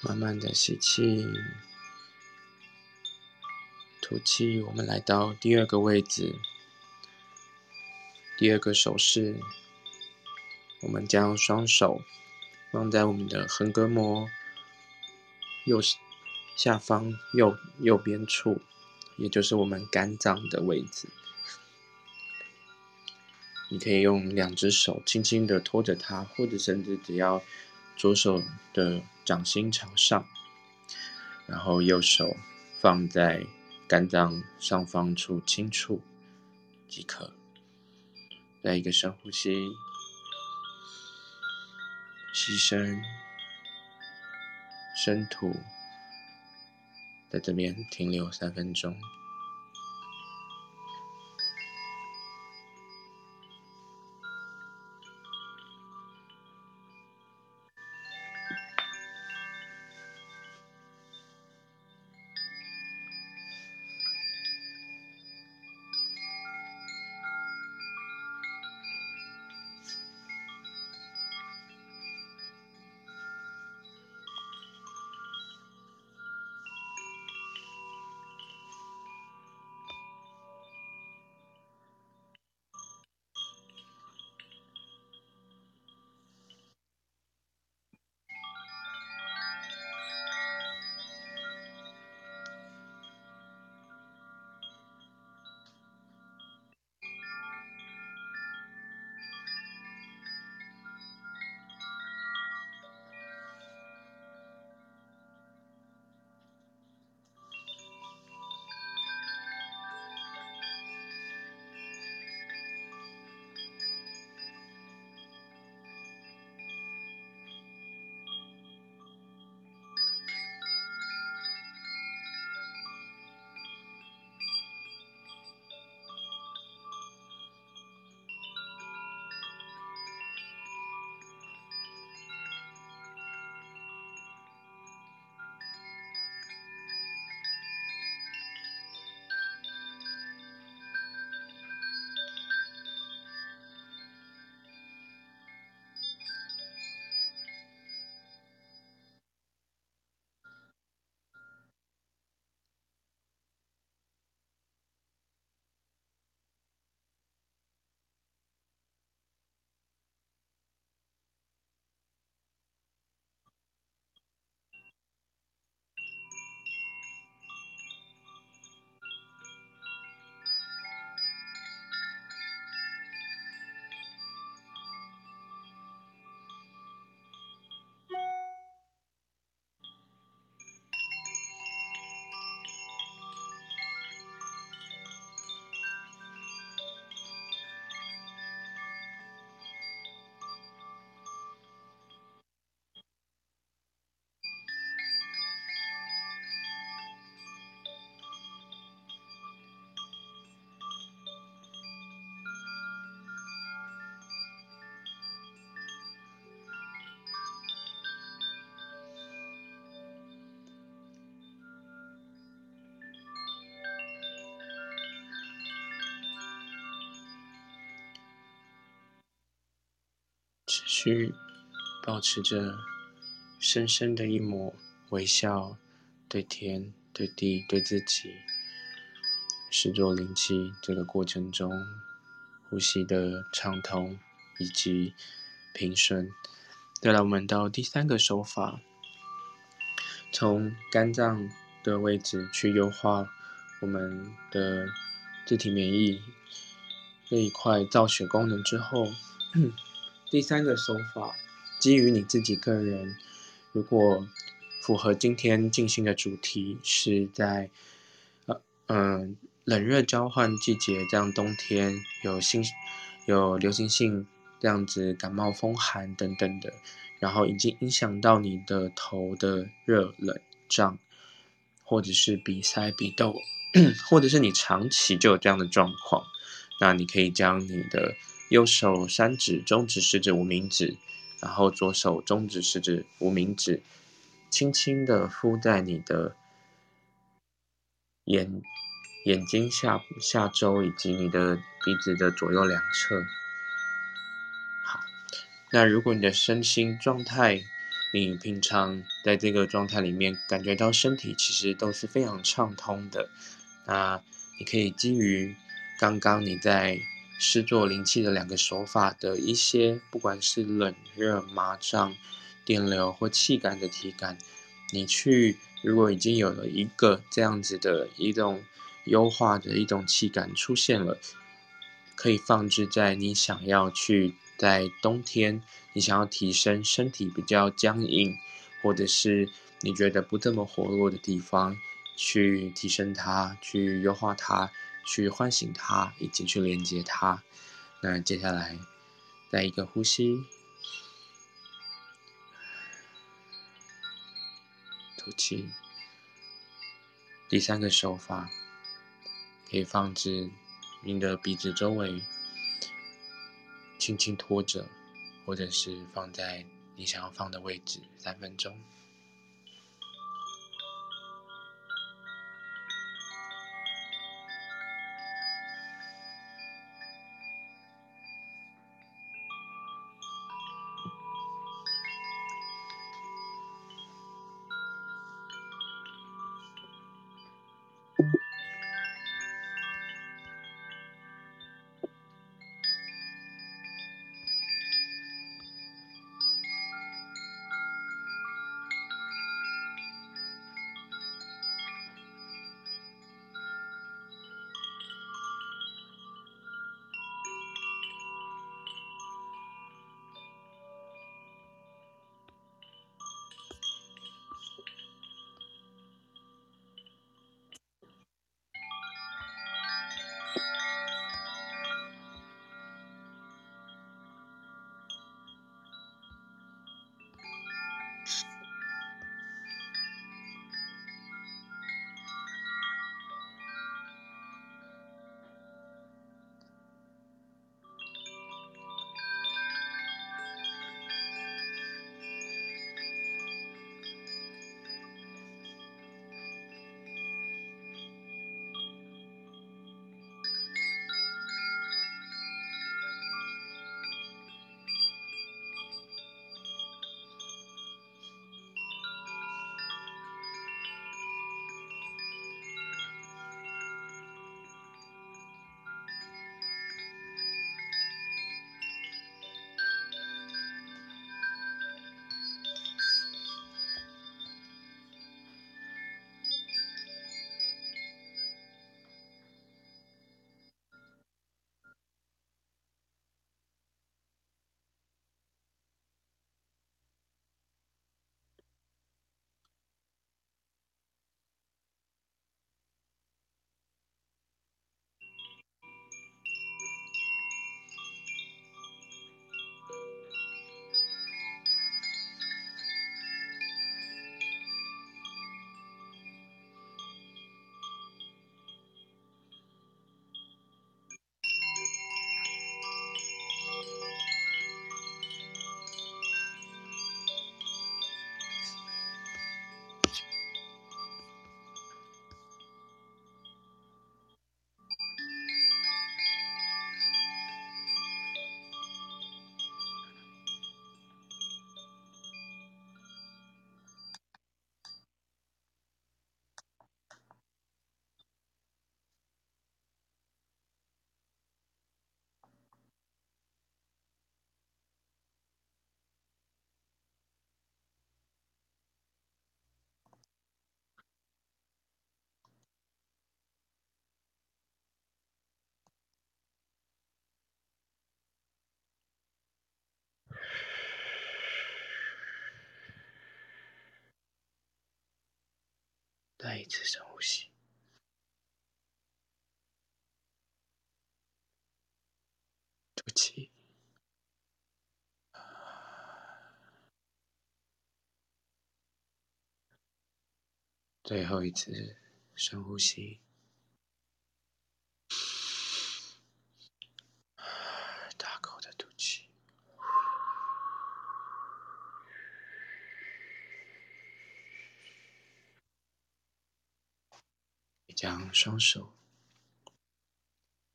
慢慢的吸气，吐气。我们来到第二个位置，第二个手势，我们将双手放在我们的横膈膜右下方右右边处，也就是我们肝脏的位置。你可以用两只手轻轻的托着它，或者甚至只要左手的掌心朝上，然后右手放在肝脏上方处轻触即可。再一个深呼吸，吸深，深吐，在这边停留三分钟。去保持着深深的一抹微笑，对天、对地、对自己，视作灵气。这个过程中，呼吸的畅通以及平顺。再来，我们到第三个手法，从肝脏的位置去优化我们的自体免疫这一块造血功能之后。第三个手法，基于你自己个人，如果符合今天进行的主题，是在呃嗯冷热交换季节，这样冬天有新有流行性这样子感冒风寒等等的，然后已经影响到你的头的热冷胀，或者是鼻塞鼻窦，或者是你长期就有这样的状况，那你可以将你的。右手三指、中指、食指、无名指，然后左手中指、食指、无名指，轻轻的敷在你的眼眼睛下下周以及你的鼻子的左右两侧。好，那如果你的身心状态你平常在这个状态里面感觉到身体其实都是非常畅通的。那你可以基于刚刚你在施作灵气的两个手法的一些，不管是冷热、麻胀、电流或气感的体感，你去如果已经有了一个这样子的一种优化的一种气感出现了，可以放置在你想要去在冬天，你想要提升身体比较僵硬，或者是你觉得不这么活络的地方，去提升它，去优化它，去唤醒它，以及去连接它。那接下来，再一个呼吸，吐气。第三个手法，可以放置你的鼻子周围，轻轻托着，或者是放在你想要放的位置，三分钟。再一次深呼吸，不气，最后一次深呼吸，大口的吐气。双手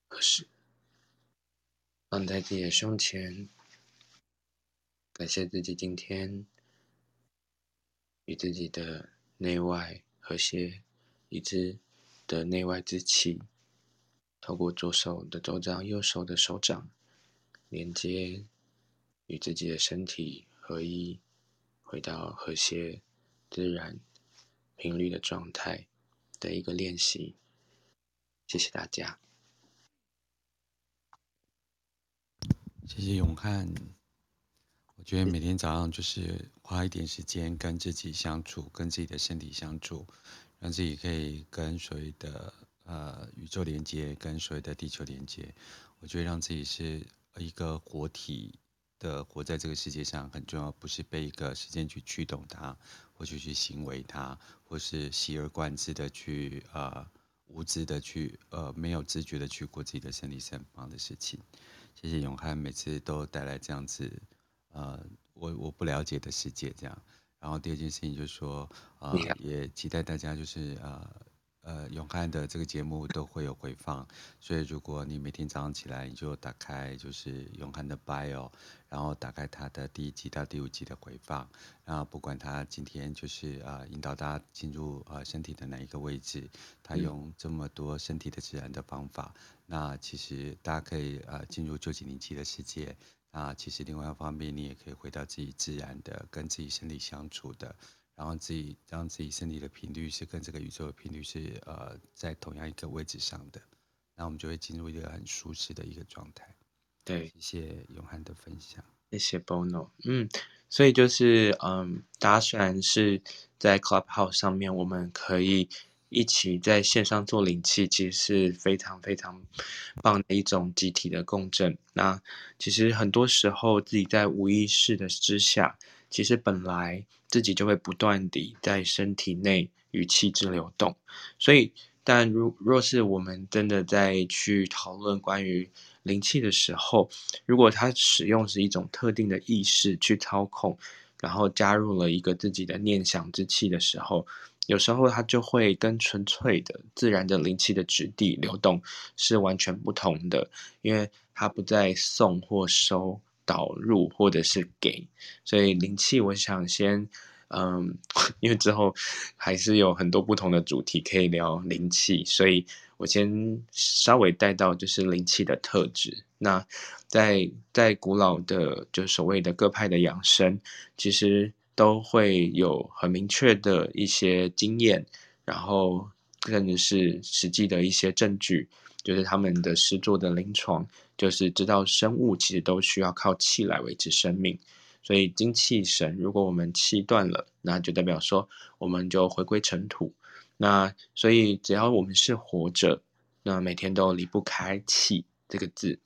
合十，放在自己的胸前，感谢自己今天与自己的内外和谐一致的内外之气，透过左手的手掌、右手的手掌连接，与自己的身体合一，回到和谐、自然、频率的状态的一个练习。谢谢大家，谢谢永汉。我觉得每天早上就是花一点时间跟自己相处，跟自己的身体相处，让自己可以跟所谓的呃宇宙连接，跟所谓的地球连接。我觉得让自己是一个活体的活在这个世界上很重要，不是被一个时间去驱动它，或者去行为它，或是习而贯之的去呃无知的去呃没有自觉的去过自己的身体是很棒的事情。谢谢永汉，每次都带来这样子。呃，我我不了解的世界这样，然后第二件事情就是说，呃，也期待大家就是呃呃永汉的这个节目都会有回放，所以如果你每天早上起来你就打开就是永汉的 bio，然后打开他的第一集到第五集的回放，然后不管他今天就是呃引导大家进入呃身体的哪一个位置，他用这么多身体的自然的方法，那其实大家可以呃进入旧井灵气的世界。啊，其实另外一方面，你也可以回到自己自然的，跟自己身体相处的，然后自己让自己身体的频率是跟这个宇宙的频率是呃在同样一个位置上的，那我们就会进入一个很舒适的一个状态。对，谢谢永汉的分享，谢谢 Bono。嗯，所以就是嗯，大家虽然是在 Clubhouse 上面，我们可以。一起在线上做灵气，其实是非常非常棒的一种集体的共振。那其实很多时候自己在无意识的之下，其实本来自己就会不断地在身体内与气之流动。所以，但如若是我们真的在去讨论关于灵气的时候，如果它使用是一种特定的意识去操控，然后加入了一个自己的念想之气的时候。有时候它就会跟纯粹的自然的灵气的质地流动是完全不同的，因为它不再送或收、导入或者是给，所以灵气我想先，嗯，因为之后还是有很多不同的主题可以聊灵气，所以我先稍微带到就是灵气的特质。那在在古老的就所谓的各派的养生，其实。都会有很明确的一些经验，然后甚至是实际的一些证据，就是他们的诗作的临床，就是知道生物其实都需要靠气来维持生命，所以精气神，如果我们气断了，那就代表说我们就回归尘土。那所以只要我们是活着，那每天都离不开气这个字。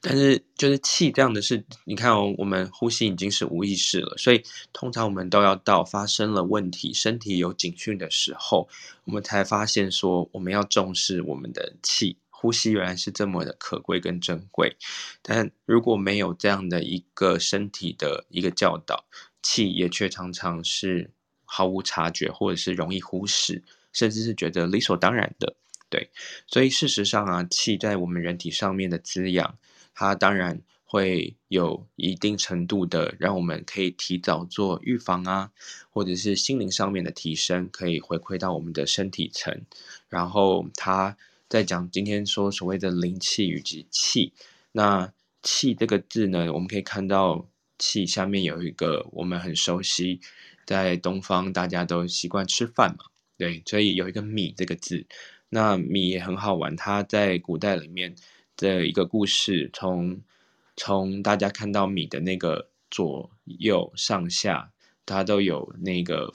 但是，就是气这样的事，你看哦，我们呼吸已经是无意识了，所以通常我们都要到发生了问题，身体有警讯的时候，我们才发现说我们要重视我们的气，呼吸原来是这么的可贵跟珍贵。但如果没有这样的一个身体的一个教导，气也却常常是毫无察觉，或者是容易忽视，甚至是觉得理所当然的。对，所以事实上啊，气在我们人体上面的滋养，它当然会有一定程度的让我们可以提早做预防啊，或者是心灵上面的提升，可以回馈到我们的身体层。然后他在讲今天说所谓的灵气以及气，那气这个字呢，我们可以看到气下面有一个我们很熟悉，在东方大家都习惯吃饭嘛，对，所以有一个米这个字。那米也很好玩，它在古代里面的一个故事，从从大家看到米的那个左右上下，它都有那个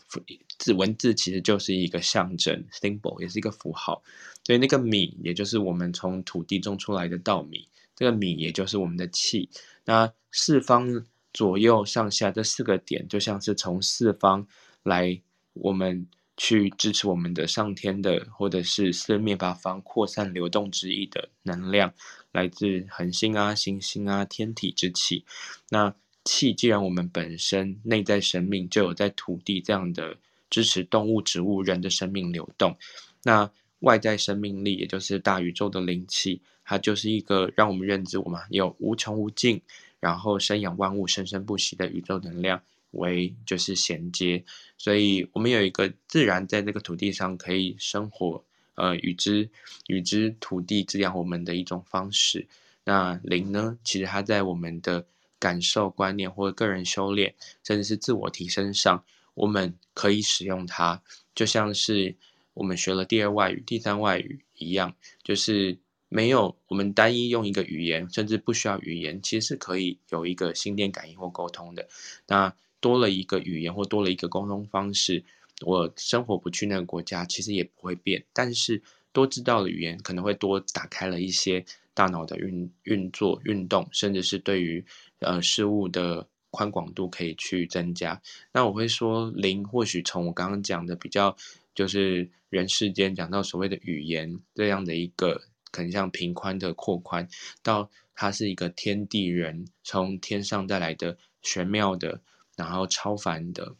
字文字，其实就是一个象征 symbol，也是一个符号。所以那个米，也就是我们从土地种出来的稻米，这个米也就是我们的气。那四方左右上下这四个点，就像是从四方来我们。去支持我们的上天的，或者是四面八方扩散流动之意的能量，来自恒星啊、行星啊、天体之气。那气既然我们本身内在生命就有在土地这样的支持动物、植物、人的生命流动，那外在生命力也就是大宇宙的灵气，它就是一个让我们认知我们有无穷无尽，然后生养万物、生生不息的宇宙能量。为就是衔接，所以我们有一个自然在这个土地上可以生活，呃，与之与之土地滋养我们的一种方式。那灵呢，其实它在我们的感受、观念或个人修炼，甚至是自我提升上，我们可以使用它，就像是我们学了第二外语、第三外语一样，就是。没有，我们单一用一个语言，甚至不需要语言，其实是可以有一个心电感应或沟通的。那多了一个语言或多了一个沟通方式，我生活不去那个国家，其实也不会变。但是多知道的语言，可能会多打开了一些大脑的运运作、运动，甚至是对于呃事物的宽广度可以去增加。那我会说，灵或许从我刚刚讲的比较，就是人世间讲到所谓的语言这样的一个。可能像平宽的扩宽，到它是一个天地人从天上带来的玄妙的，然后超凡的、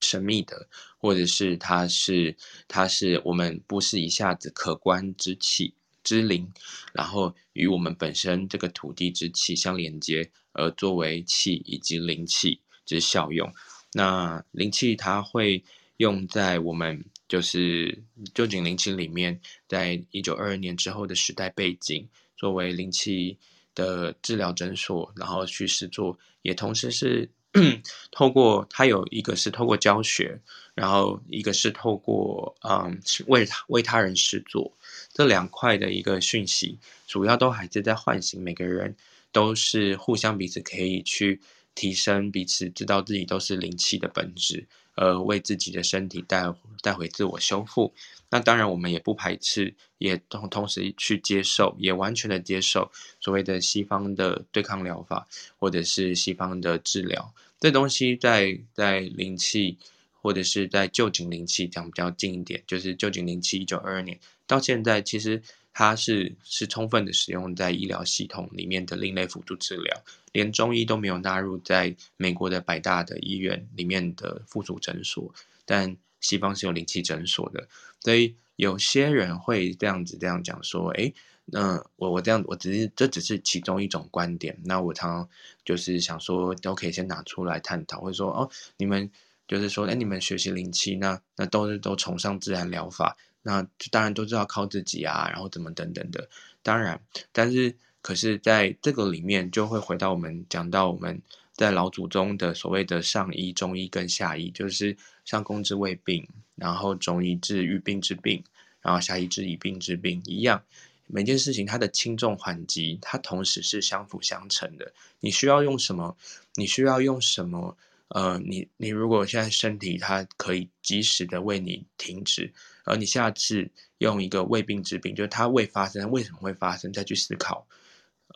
神秘的，或者是它是它是我们不是一下子可观之气之灵，然后与我们本身这个土地之气相连接，而作为气以及灵气之效用。那灵气它会用在我们。就是臼井灵气里面，在一九二二年之后的时代背景，作为灵气的治疗诊所，然后去试做，也同时是 透过它有一个是透过教学，然后一个是透过嗯为他为他人实作，这两块的一个讯息，主要都还是在唤醒每个人，都是互相彼此可以去提升彼此，知道自己都是灵气的本质。呃，为自己的身体带带回自我修复。那当然，我们也不排斥，也同同时去接受，也完全的接受所谓的西方的对抗疗法，或者是西方的治疗。这东西在在灵气，或者是在旧井灵气讲比较近一点，就是旧井灵气一九二二年到现在，其实它是是充分的使用在医疗系统里面的另类辅助治疗。连中医都没有纳入在美国的百大的医院里面的附属诊所，但西方是有灵气诊所的，所以有些人会这样子这样讲说，诶，那我我这样我只是这只是其中一种观点，那我常常就是想说都可以先拿出来探讨，或者说哦，你们就是说，诶，你们学习灵气，那那都是都崇尚自然疗法，那当然都知道靠自己啊，然后怎么等等的，当然，但是。可是，在这个里面，就会回到我们讲到我们在老祖宗的所谓的上医、中医跟下医，就是上工治未病，然后中医治愈病之病，然后下医治已病之病一样。每件事情它的轻重缓急，它同时是相辅相成的。你需要用什么？你需要用什么？呃，你你如果现在身体它可以及时的为你停止，而你下次用一个未病之病，就是它未发生，为什么会发生？再去思考。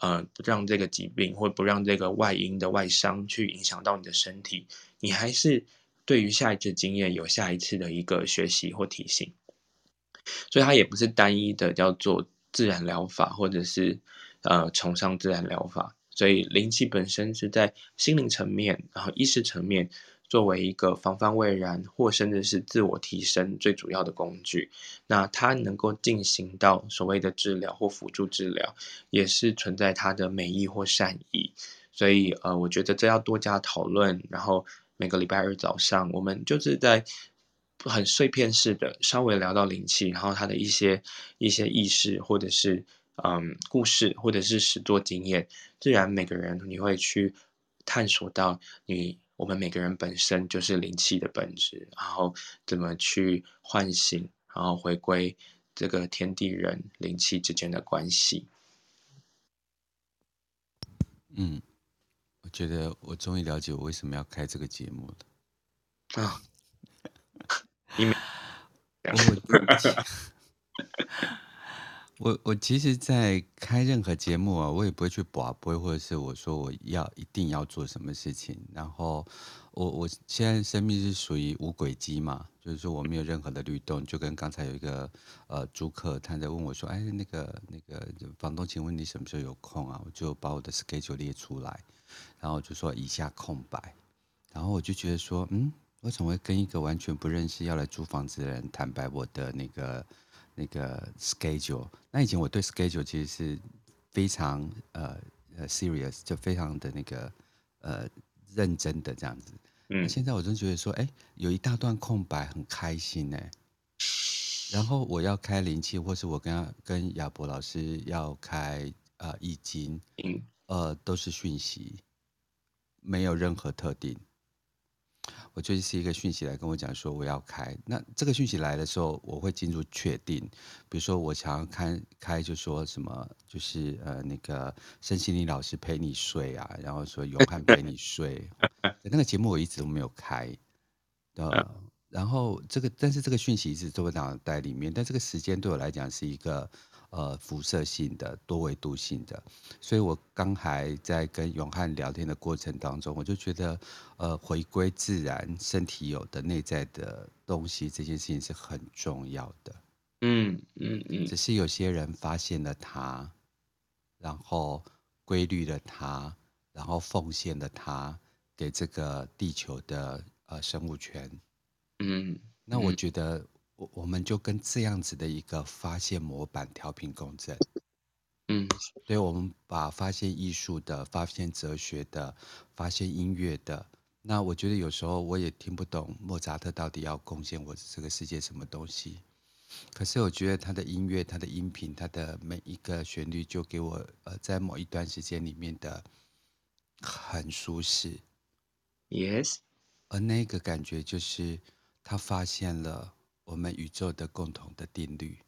呃，不让这个疾病或不让这个外因的外伤去影响到你的身体，你还是对于下一次经验有下一次的一个学习或提醒。所以它也不是单一的叫做自然疗法，或者是呃崇尚自然疗法。所以灵气本身是在心灵层面，然后意识层面。作为一个防范未然，或甚至是自我提升最主要的工具，那它能够进行到所谓的治疗或辅助治疗，也是存在它的美意或善意。所以，呃，我觉得这要多加讨论。然后每个礼拜二早上，我们就是在很碎片式的稍微聊到灵气，然后它的一些一些意识，或者是嗯故事，或者是实作经验，自然每个人你会去探索到你。我们每个人本身就是灵气的本质，然后怎么去唤醒，然后回归这个天地人灵气之间的关系。嗯，我觉得我终于了解我为什么要开这个节目了。啊，因为我 我我其实，在开任何节目啊，我也不会去拔，不会，或者是我说我要一定要做什么事情。然后我我现在生命是属于无轨迹嘛，就是说我没有任何的律动。就跟刚才有一个呃租客他在问我说，哎，那个那个房东，请问你什么时候有空啊？我就把我的 schedule 列出来，然后就说以下空白。然后我就觉得说，嗯，我怎么会跟一个完全不认识要来租房子的人坦白我的那个？那个 schedule，那以前我对 schedule 其实是非常呃呃 serious，就非常的那个呃认真的这样子。嗯，那现在我真觉得说，哎，有一大段空白，很开心哎。然后我要开灵气，或是我跟跟亚伯老师要开呃易经，呃，都是讯息，没有任何特定。我最近是一个讯息来跟我讲说我要开，那这个讯息来的时候，我会进入确定。比如说我想要开开，就说什么，就是呃那个身心灵老师陪你睡啊，然后说永汉陪你睡，那个节目我一直都没有开，呃，然后这个但是这个讯息一直都在脑袋里面，但这个时间对我来讲是一个。呃，辐射性的、多维度性的，所以我刚才在跟永汉聊天的过程当中，我就觉得，呃，回归自然，身体有的内在的东西，这件事情是很重要的。嗯嗯嗯。只是有些人发现了它，然后规律了它，然后奉献了它给这个地球的呃生物圈。嗯，那我觉得。我我们就跟这样子的一个发现模板调频共振，嗯，所以我们把发现艺术的、发现哲学的、发现音乐的，那我觉得有时候我也听不懂莫扎特到底要贡献我这个世界什么东西，可是我觉得他的音乐、他的音频、他的每一个旋律，就给我呃在某一段时间里面的很舒适，yes，而那个感觉就是他发现了。我们宇宙的共同的定律，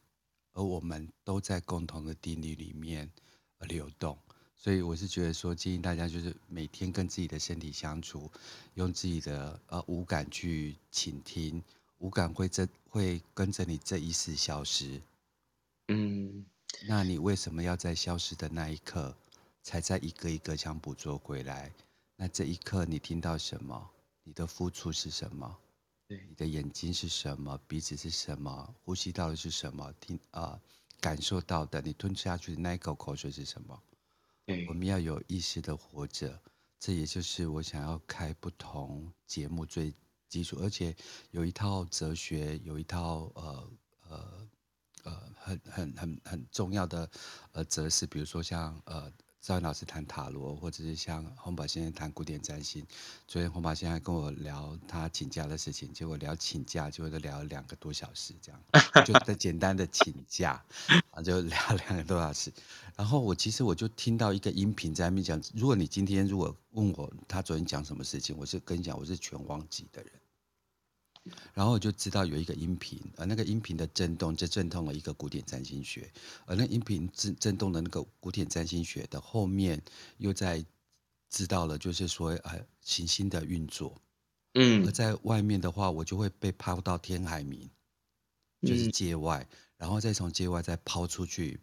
而我们都在共同的定律里面流动，所以我是觉得说，建议大家就是每天跟自己的身体相处，用自己的呃五感去倾听，五感会这会跟着你这一世消失。嗯，那你为什么要在消失的那一刻，才在一个一个想捕捉回来？那这一刻你听到什么？你的付出是什么？你的眼睛是什么？鼻子是什么？呼吸到的是什么？听啊、呃，感受到的，你吞下去的那一口口水是什么？对，我们要有意识的活着，这也就是我想要开不同节目最基础，而且有一套哲学，有一套呃呃呃很很很很重要的呃哲思，比如说像呃。赵云老师谈塔罗，或者是像洪宝先生谈古典占星。昨天洪宝先生跟我聊他请假的事情，结果聊请假，结果就聊了两个多小时，这样就简单的请假啊，就聊两个多小时。然后我其实我就听到一个音频在那边讲，如果你今天如果问我他昨天讲什么事情，我是跟你讲，我是全忘记的人。然后我就知道有一个音频，而那个音频的震动就震动了一个古典占星学，而那音频震震动的那个古典占星学的后面又在知道了，就是说呃行星的运作，嗯，而在外面的话，我就会被抛到天海冥，就是界外，然后再从界外再抛出去，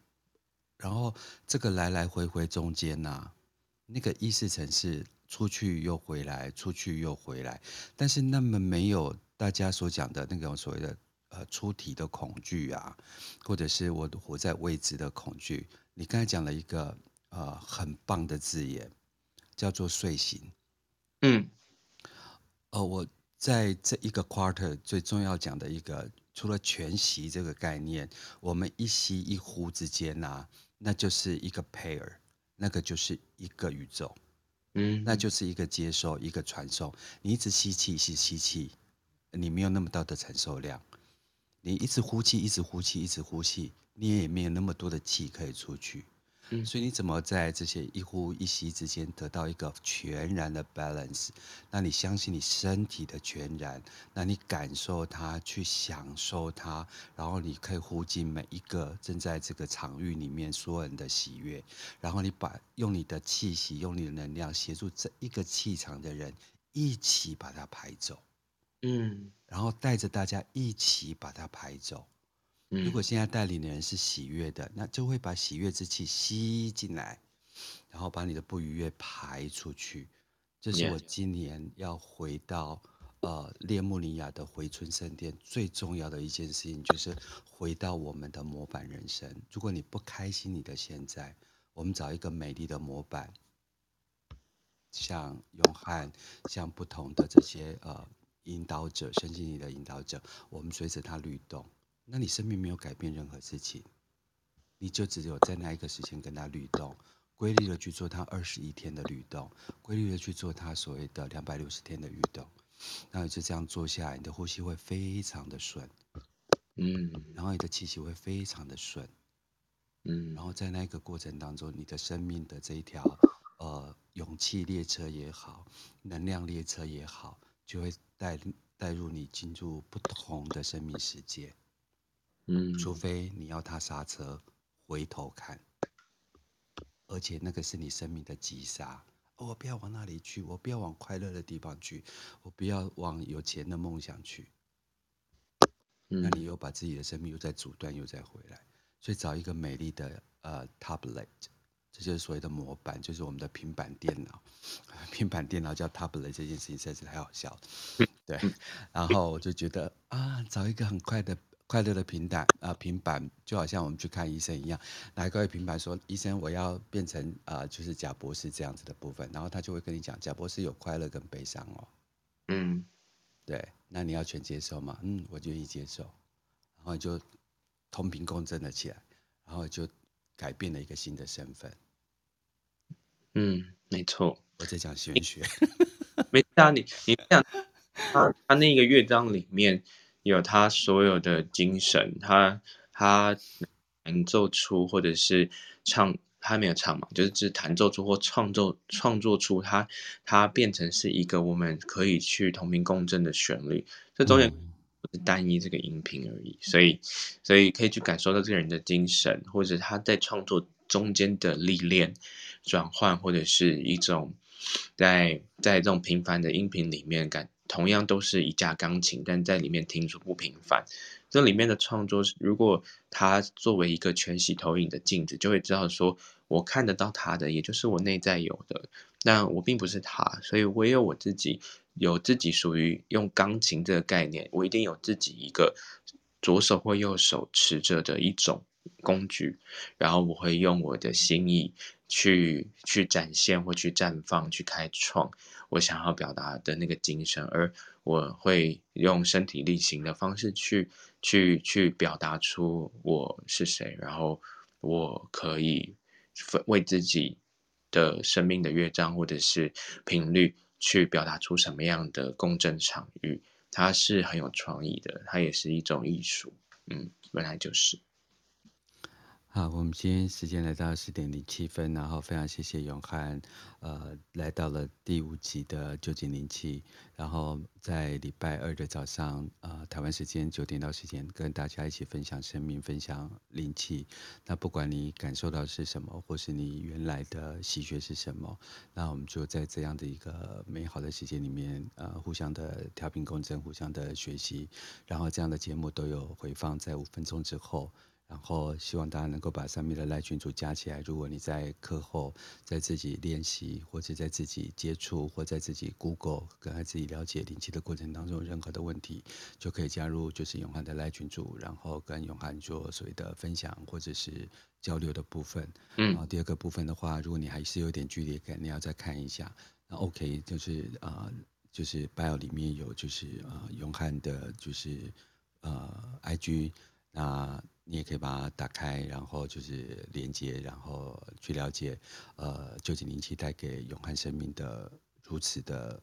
然后这个来来回回中间呐、啊，那个意识层是出去又回来，出去又回来，但是那么没有。大家所讲的那种所谓的呃出题的恐惧啊，或者是我活在未知的恐惧，你刚才讲了一个呃很棒的字眼，叫做睡醒。嗯，呃，我在这一个 quarter 最重要讲的一个，除了全息这个概念，我们一吸一呼之间呐、啊，那就是一个 pair，那个就是一个宇宙，嗯，那就是一个接受一个传送，你一直吸气，一直吸气。你没有那么大的承受量，你一直呼气，一直呼气，一直呼气，你也没有那么多的气可以出去。嗯，所以你怎么在这些一呼一吸之间得到一个全然的 balance？那你相信你身体的全然，那你感受它，去享受它，然后你可以呼进每一个正在这个场域里面所有人的喜悦，然后你把用你的气息，用你的能量协助这一个气场的人一起把它排走。嗯，然后带着大家一起把它排走。嗯，如果现在带领的人是喜悦的，那就会把喜悦之气吸进来，然后把你的不愉悦排出去。这是我今年要回到呃列穆尼亚的回春圣殿最重要的一件事情，就是回到我们的模板人生。如果你不开心你的现在，我们找一个美丽的模板，像永汉，像不同的这些呃。引导者，身心灵的引导者，我们随着他律动。那你生命没有改变任何事情，你就只有在那一个时间跟他律动，规律的去做他二十一天的律动，规律的去做他所谓的两百六十天的律动。那你就这样做下来，你的呼吸会非常的顺，嗯，然后你的气息会非常的顺，嗯，然后在那个过程当中，你的生命的这一条呃勇气列车也好，能量列车也好，就会带带入你进入不同的生命世界，嗯，除非你要他刹车回头看。而且那个是你生命的急刹，哦，我不要往那里去，我不要往快乐的地方去，我不要往有钱的梦想去。嗯、那你又把自己的生命又在阻断，又再回来。所以找一个美丽的呃 tablet，这就是所谓的模板，就是我们的平板电脑。平板电脑叫 tablet 这件事情实在是太好笑了。对，然后我就觉得啊，找一个很快的。快乐的平板啊、呃，平板就好像我们去看医生一样，拿一块平板说：“医生，我要变成啊、呃，就是贾博士这样子的部分。”然后他就会跟你讲：“贾博士有快乐跟悲伤哦。”嗯，对，那你要全接受吗？嗯，我愿意接受。然后就同频共振了起来，然后就改变了一个新的身份。嗯，没错，我在讲玄学。没事啊，你你讲他他那个乐章里面。有他所有的精神，他他弹奏出或者是唱，他没有唱嘛，就是只弹奏出或创作创作出他，他变成是一个我们可以去同频共振的旋律，这中间不是单一这个音频而已，所以所以可以去感受到这个人的精神，或者他在创作中间的历练、转换，或者是一种在在这种平凡的音频里面感。同样都是一架钢琴，但在里面听出不平凡。这里面的创作，如果它作为一个全息投影的镜子，就会知道说，我看得到它的，也就是我内在有的。但我并不是他，所以我也有我自己，有自己属于用钢琴这个概念，我一定有自己一个左手或右手持着的一种工具，然后我会用我的心意去去展现或去绽放，去开创。我想要表达的那个精神，而我会用身体力行的方式去去去表达出我是谁，然后我可以为自己的生命的乐章或者是频率去表达出什么样的共振场域，它是很有创意的，它也是一种艺术，嗯，本来就是。好，我们今天时间来到十点零七分，然后非常谢谢永汉，呃，来到了第五集的九九零七，然后在礼拜二的早上，呃，台湾时间九点到十点，跟大家一起分享生命，分享灵气。那不管你感受到是什么，或是你原来的喜悦是什么，那我们就在这样的一个美好的时间里面，呃，互相的调频共振，互相的学习，然后这样的节目都有回放在五分钟之后。然后希望大家能够把上面的赖群组加起来。如果你在课后在自己练习，或者在自己接触，或在自己 Google 跟他自己了解灵气的过程当中，任何的问题，就可以加入就是永汉的赖群组，然后跟永汉做所谓的分享或者是交流的部分。嗯。然后第二个部分的话，如果你还是有点距离感，你要再看一下。那 OK，就是啊、呃，就是 Bio 里面有就是啊、呃、永汉的，就是呃 IG 那。你也可以把它打开，然后就是连接，然后去了解，呃，究竟灵气带给永汉生命的如此的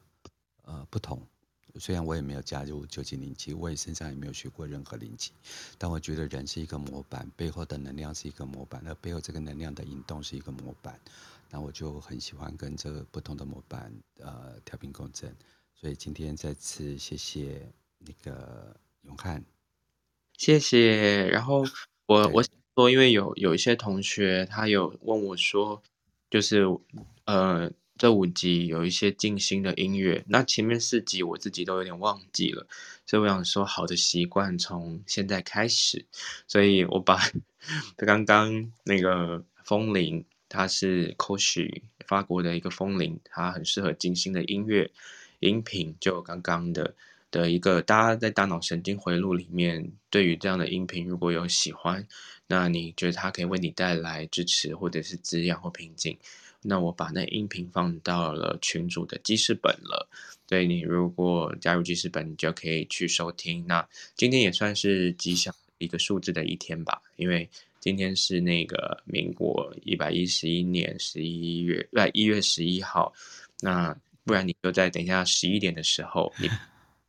呃不同。虽然我也没有加入究竟灵气，我也身上也没有学过任何灵气，但我觉得人是一个模板，背后的能量是一个模板，而背后这个能量的引动是一个模板。那我就很喜欢跟这个不同的模板呃调频共振。所以今天再次谢谢那个永汉。谢谢。然后我我想说，因为有有一些同学他有问我说，就是呃这五集有一些静心的音乐，那前面四集我自己都有点忘记了，所以我想说好的习惯从现在开始，所以我把 刚刚那个风铃，它是 Koshi 法国的一个风铃，它很适合静心的音乐音频，就刚刚的。的一个，大家在大脑神经回路里面，对于这样的音频如果有喜欢，那你觉得它可以为你带来支持或者是滋养或平静，那我把那音频放到了群主的记事本了。所以你如果加入记事本，你就可以去收听。那今天也算是吉祥一个数字的一天吧，因为今天是那个民国一百一十一年十一月，不，一月十一号。那不然你就在等一下十一点的时候，你。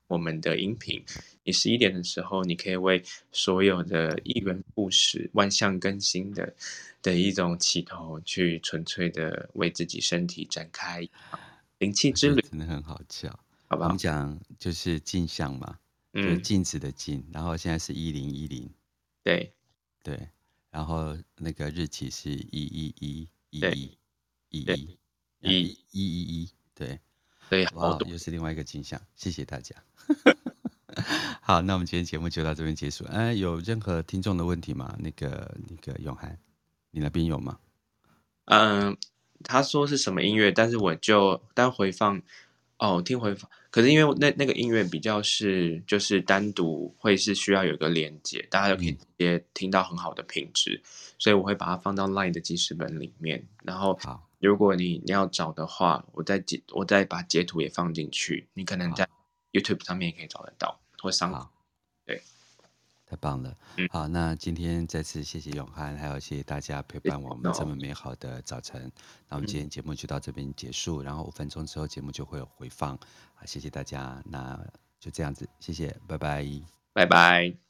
我们的音频。你十一点的时候，你可以为所有的一元故事、万象更新的的一种起头，去纯粹的为自己身体展开灵气之旅，真的很好笑，好不好？我们讲就是镜像嘛，就是镜子的镜，然后现在是一零一零，对对，然后那个日期是一一一一一一一一一一一，对。对，哇，又是另外一个景象，谢谢大家。好，那我们今天节目就到这边结束。哎，有任何听众的问题吗？那个那个永涵，你那边有吗？嗯，他说是什么音乐，但是我就单回放。哦，听回放，可是因为那那个音乐比较是就是单独会是需要有一个连接，大家就可以直接听到很好的品质，所以我会把它放到 Line 的记事本里面，然后好。如果你你要找的话，我再截我再把截图也放进去，你可能在 YouTube 上面也可以找得到，或上。对，太棒了。嗯，好，那今天再次谢谢永汉，还有谢谢大家陪伴我们这么美好的早晨。嗯，那我们今天节目就到这边结束，然后五分钟之后节目就会有回放。好，谢谢大家，那就这样子，谢谢，拜拜，拜拜。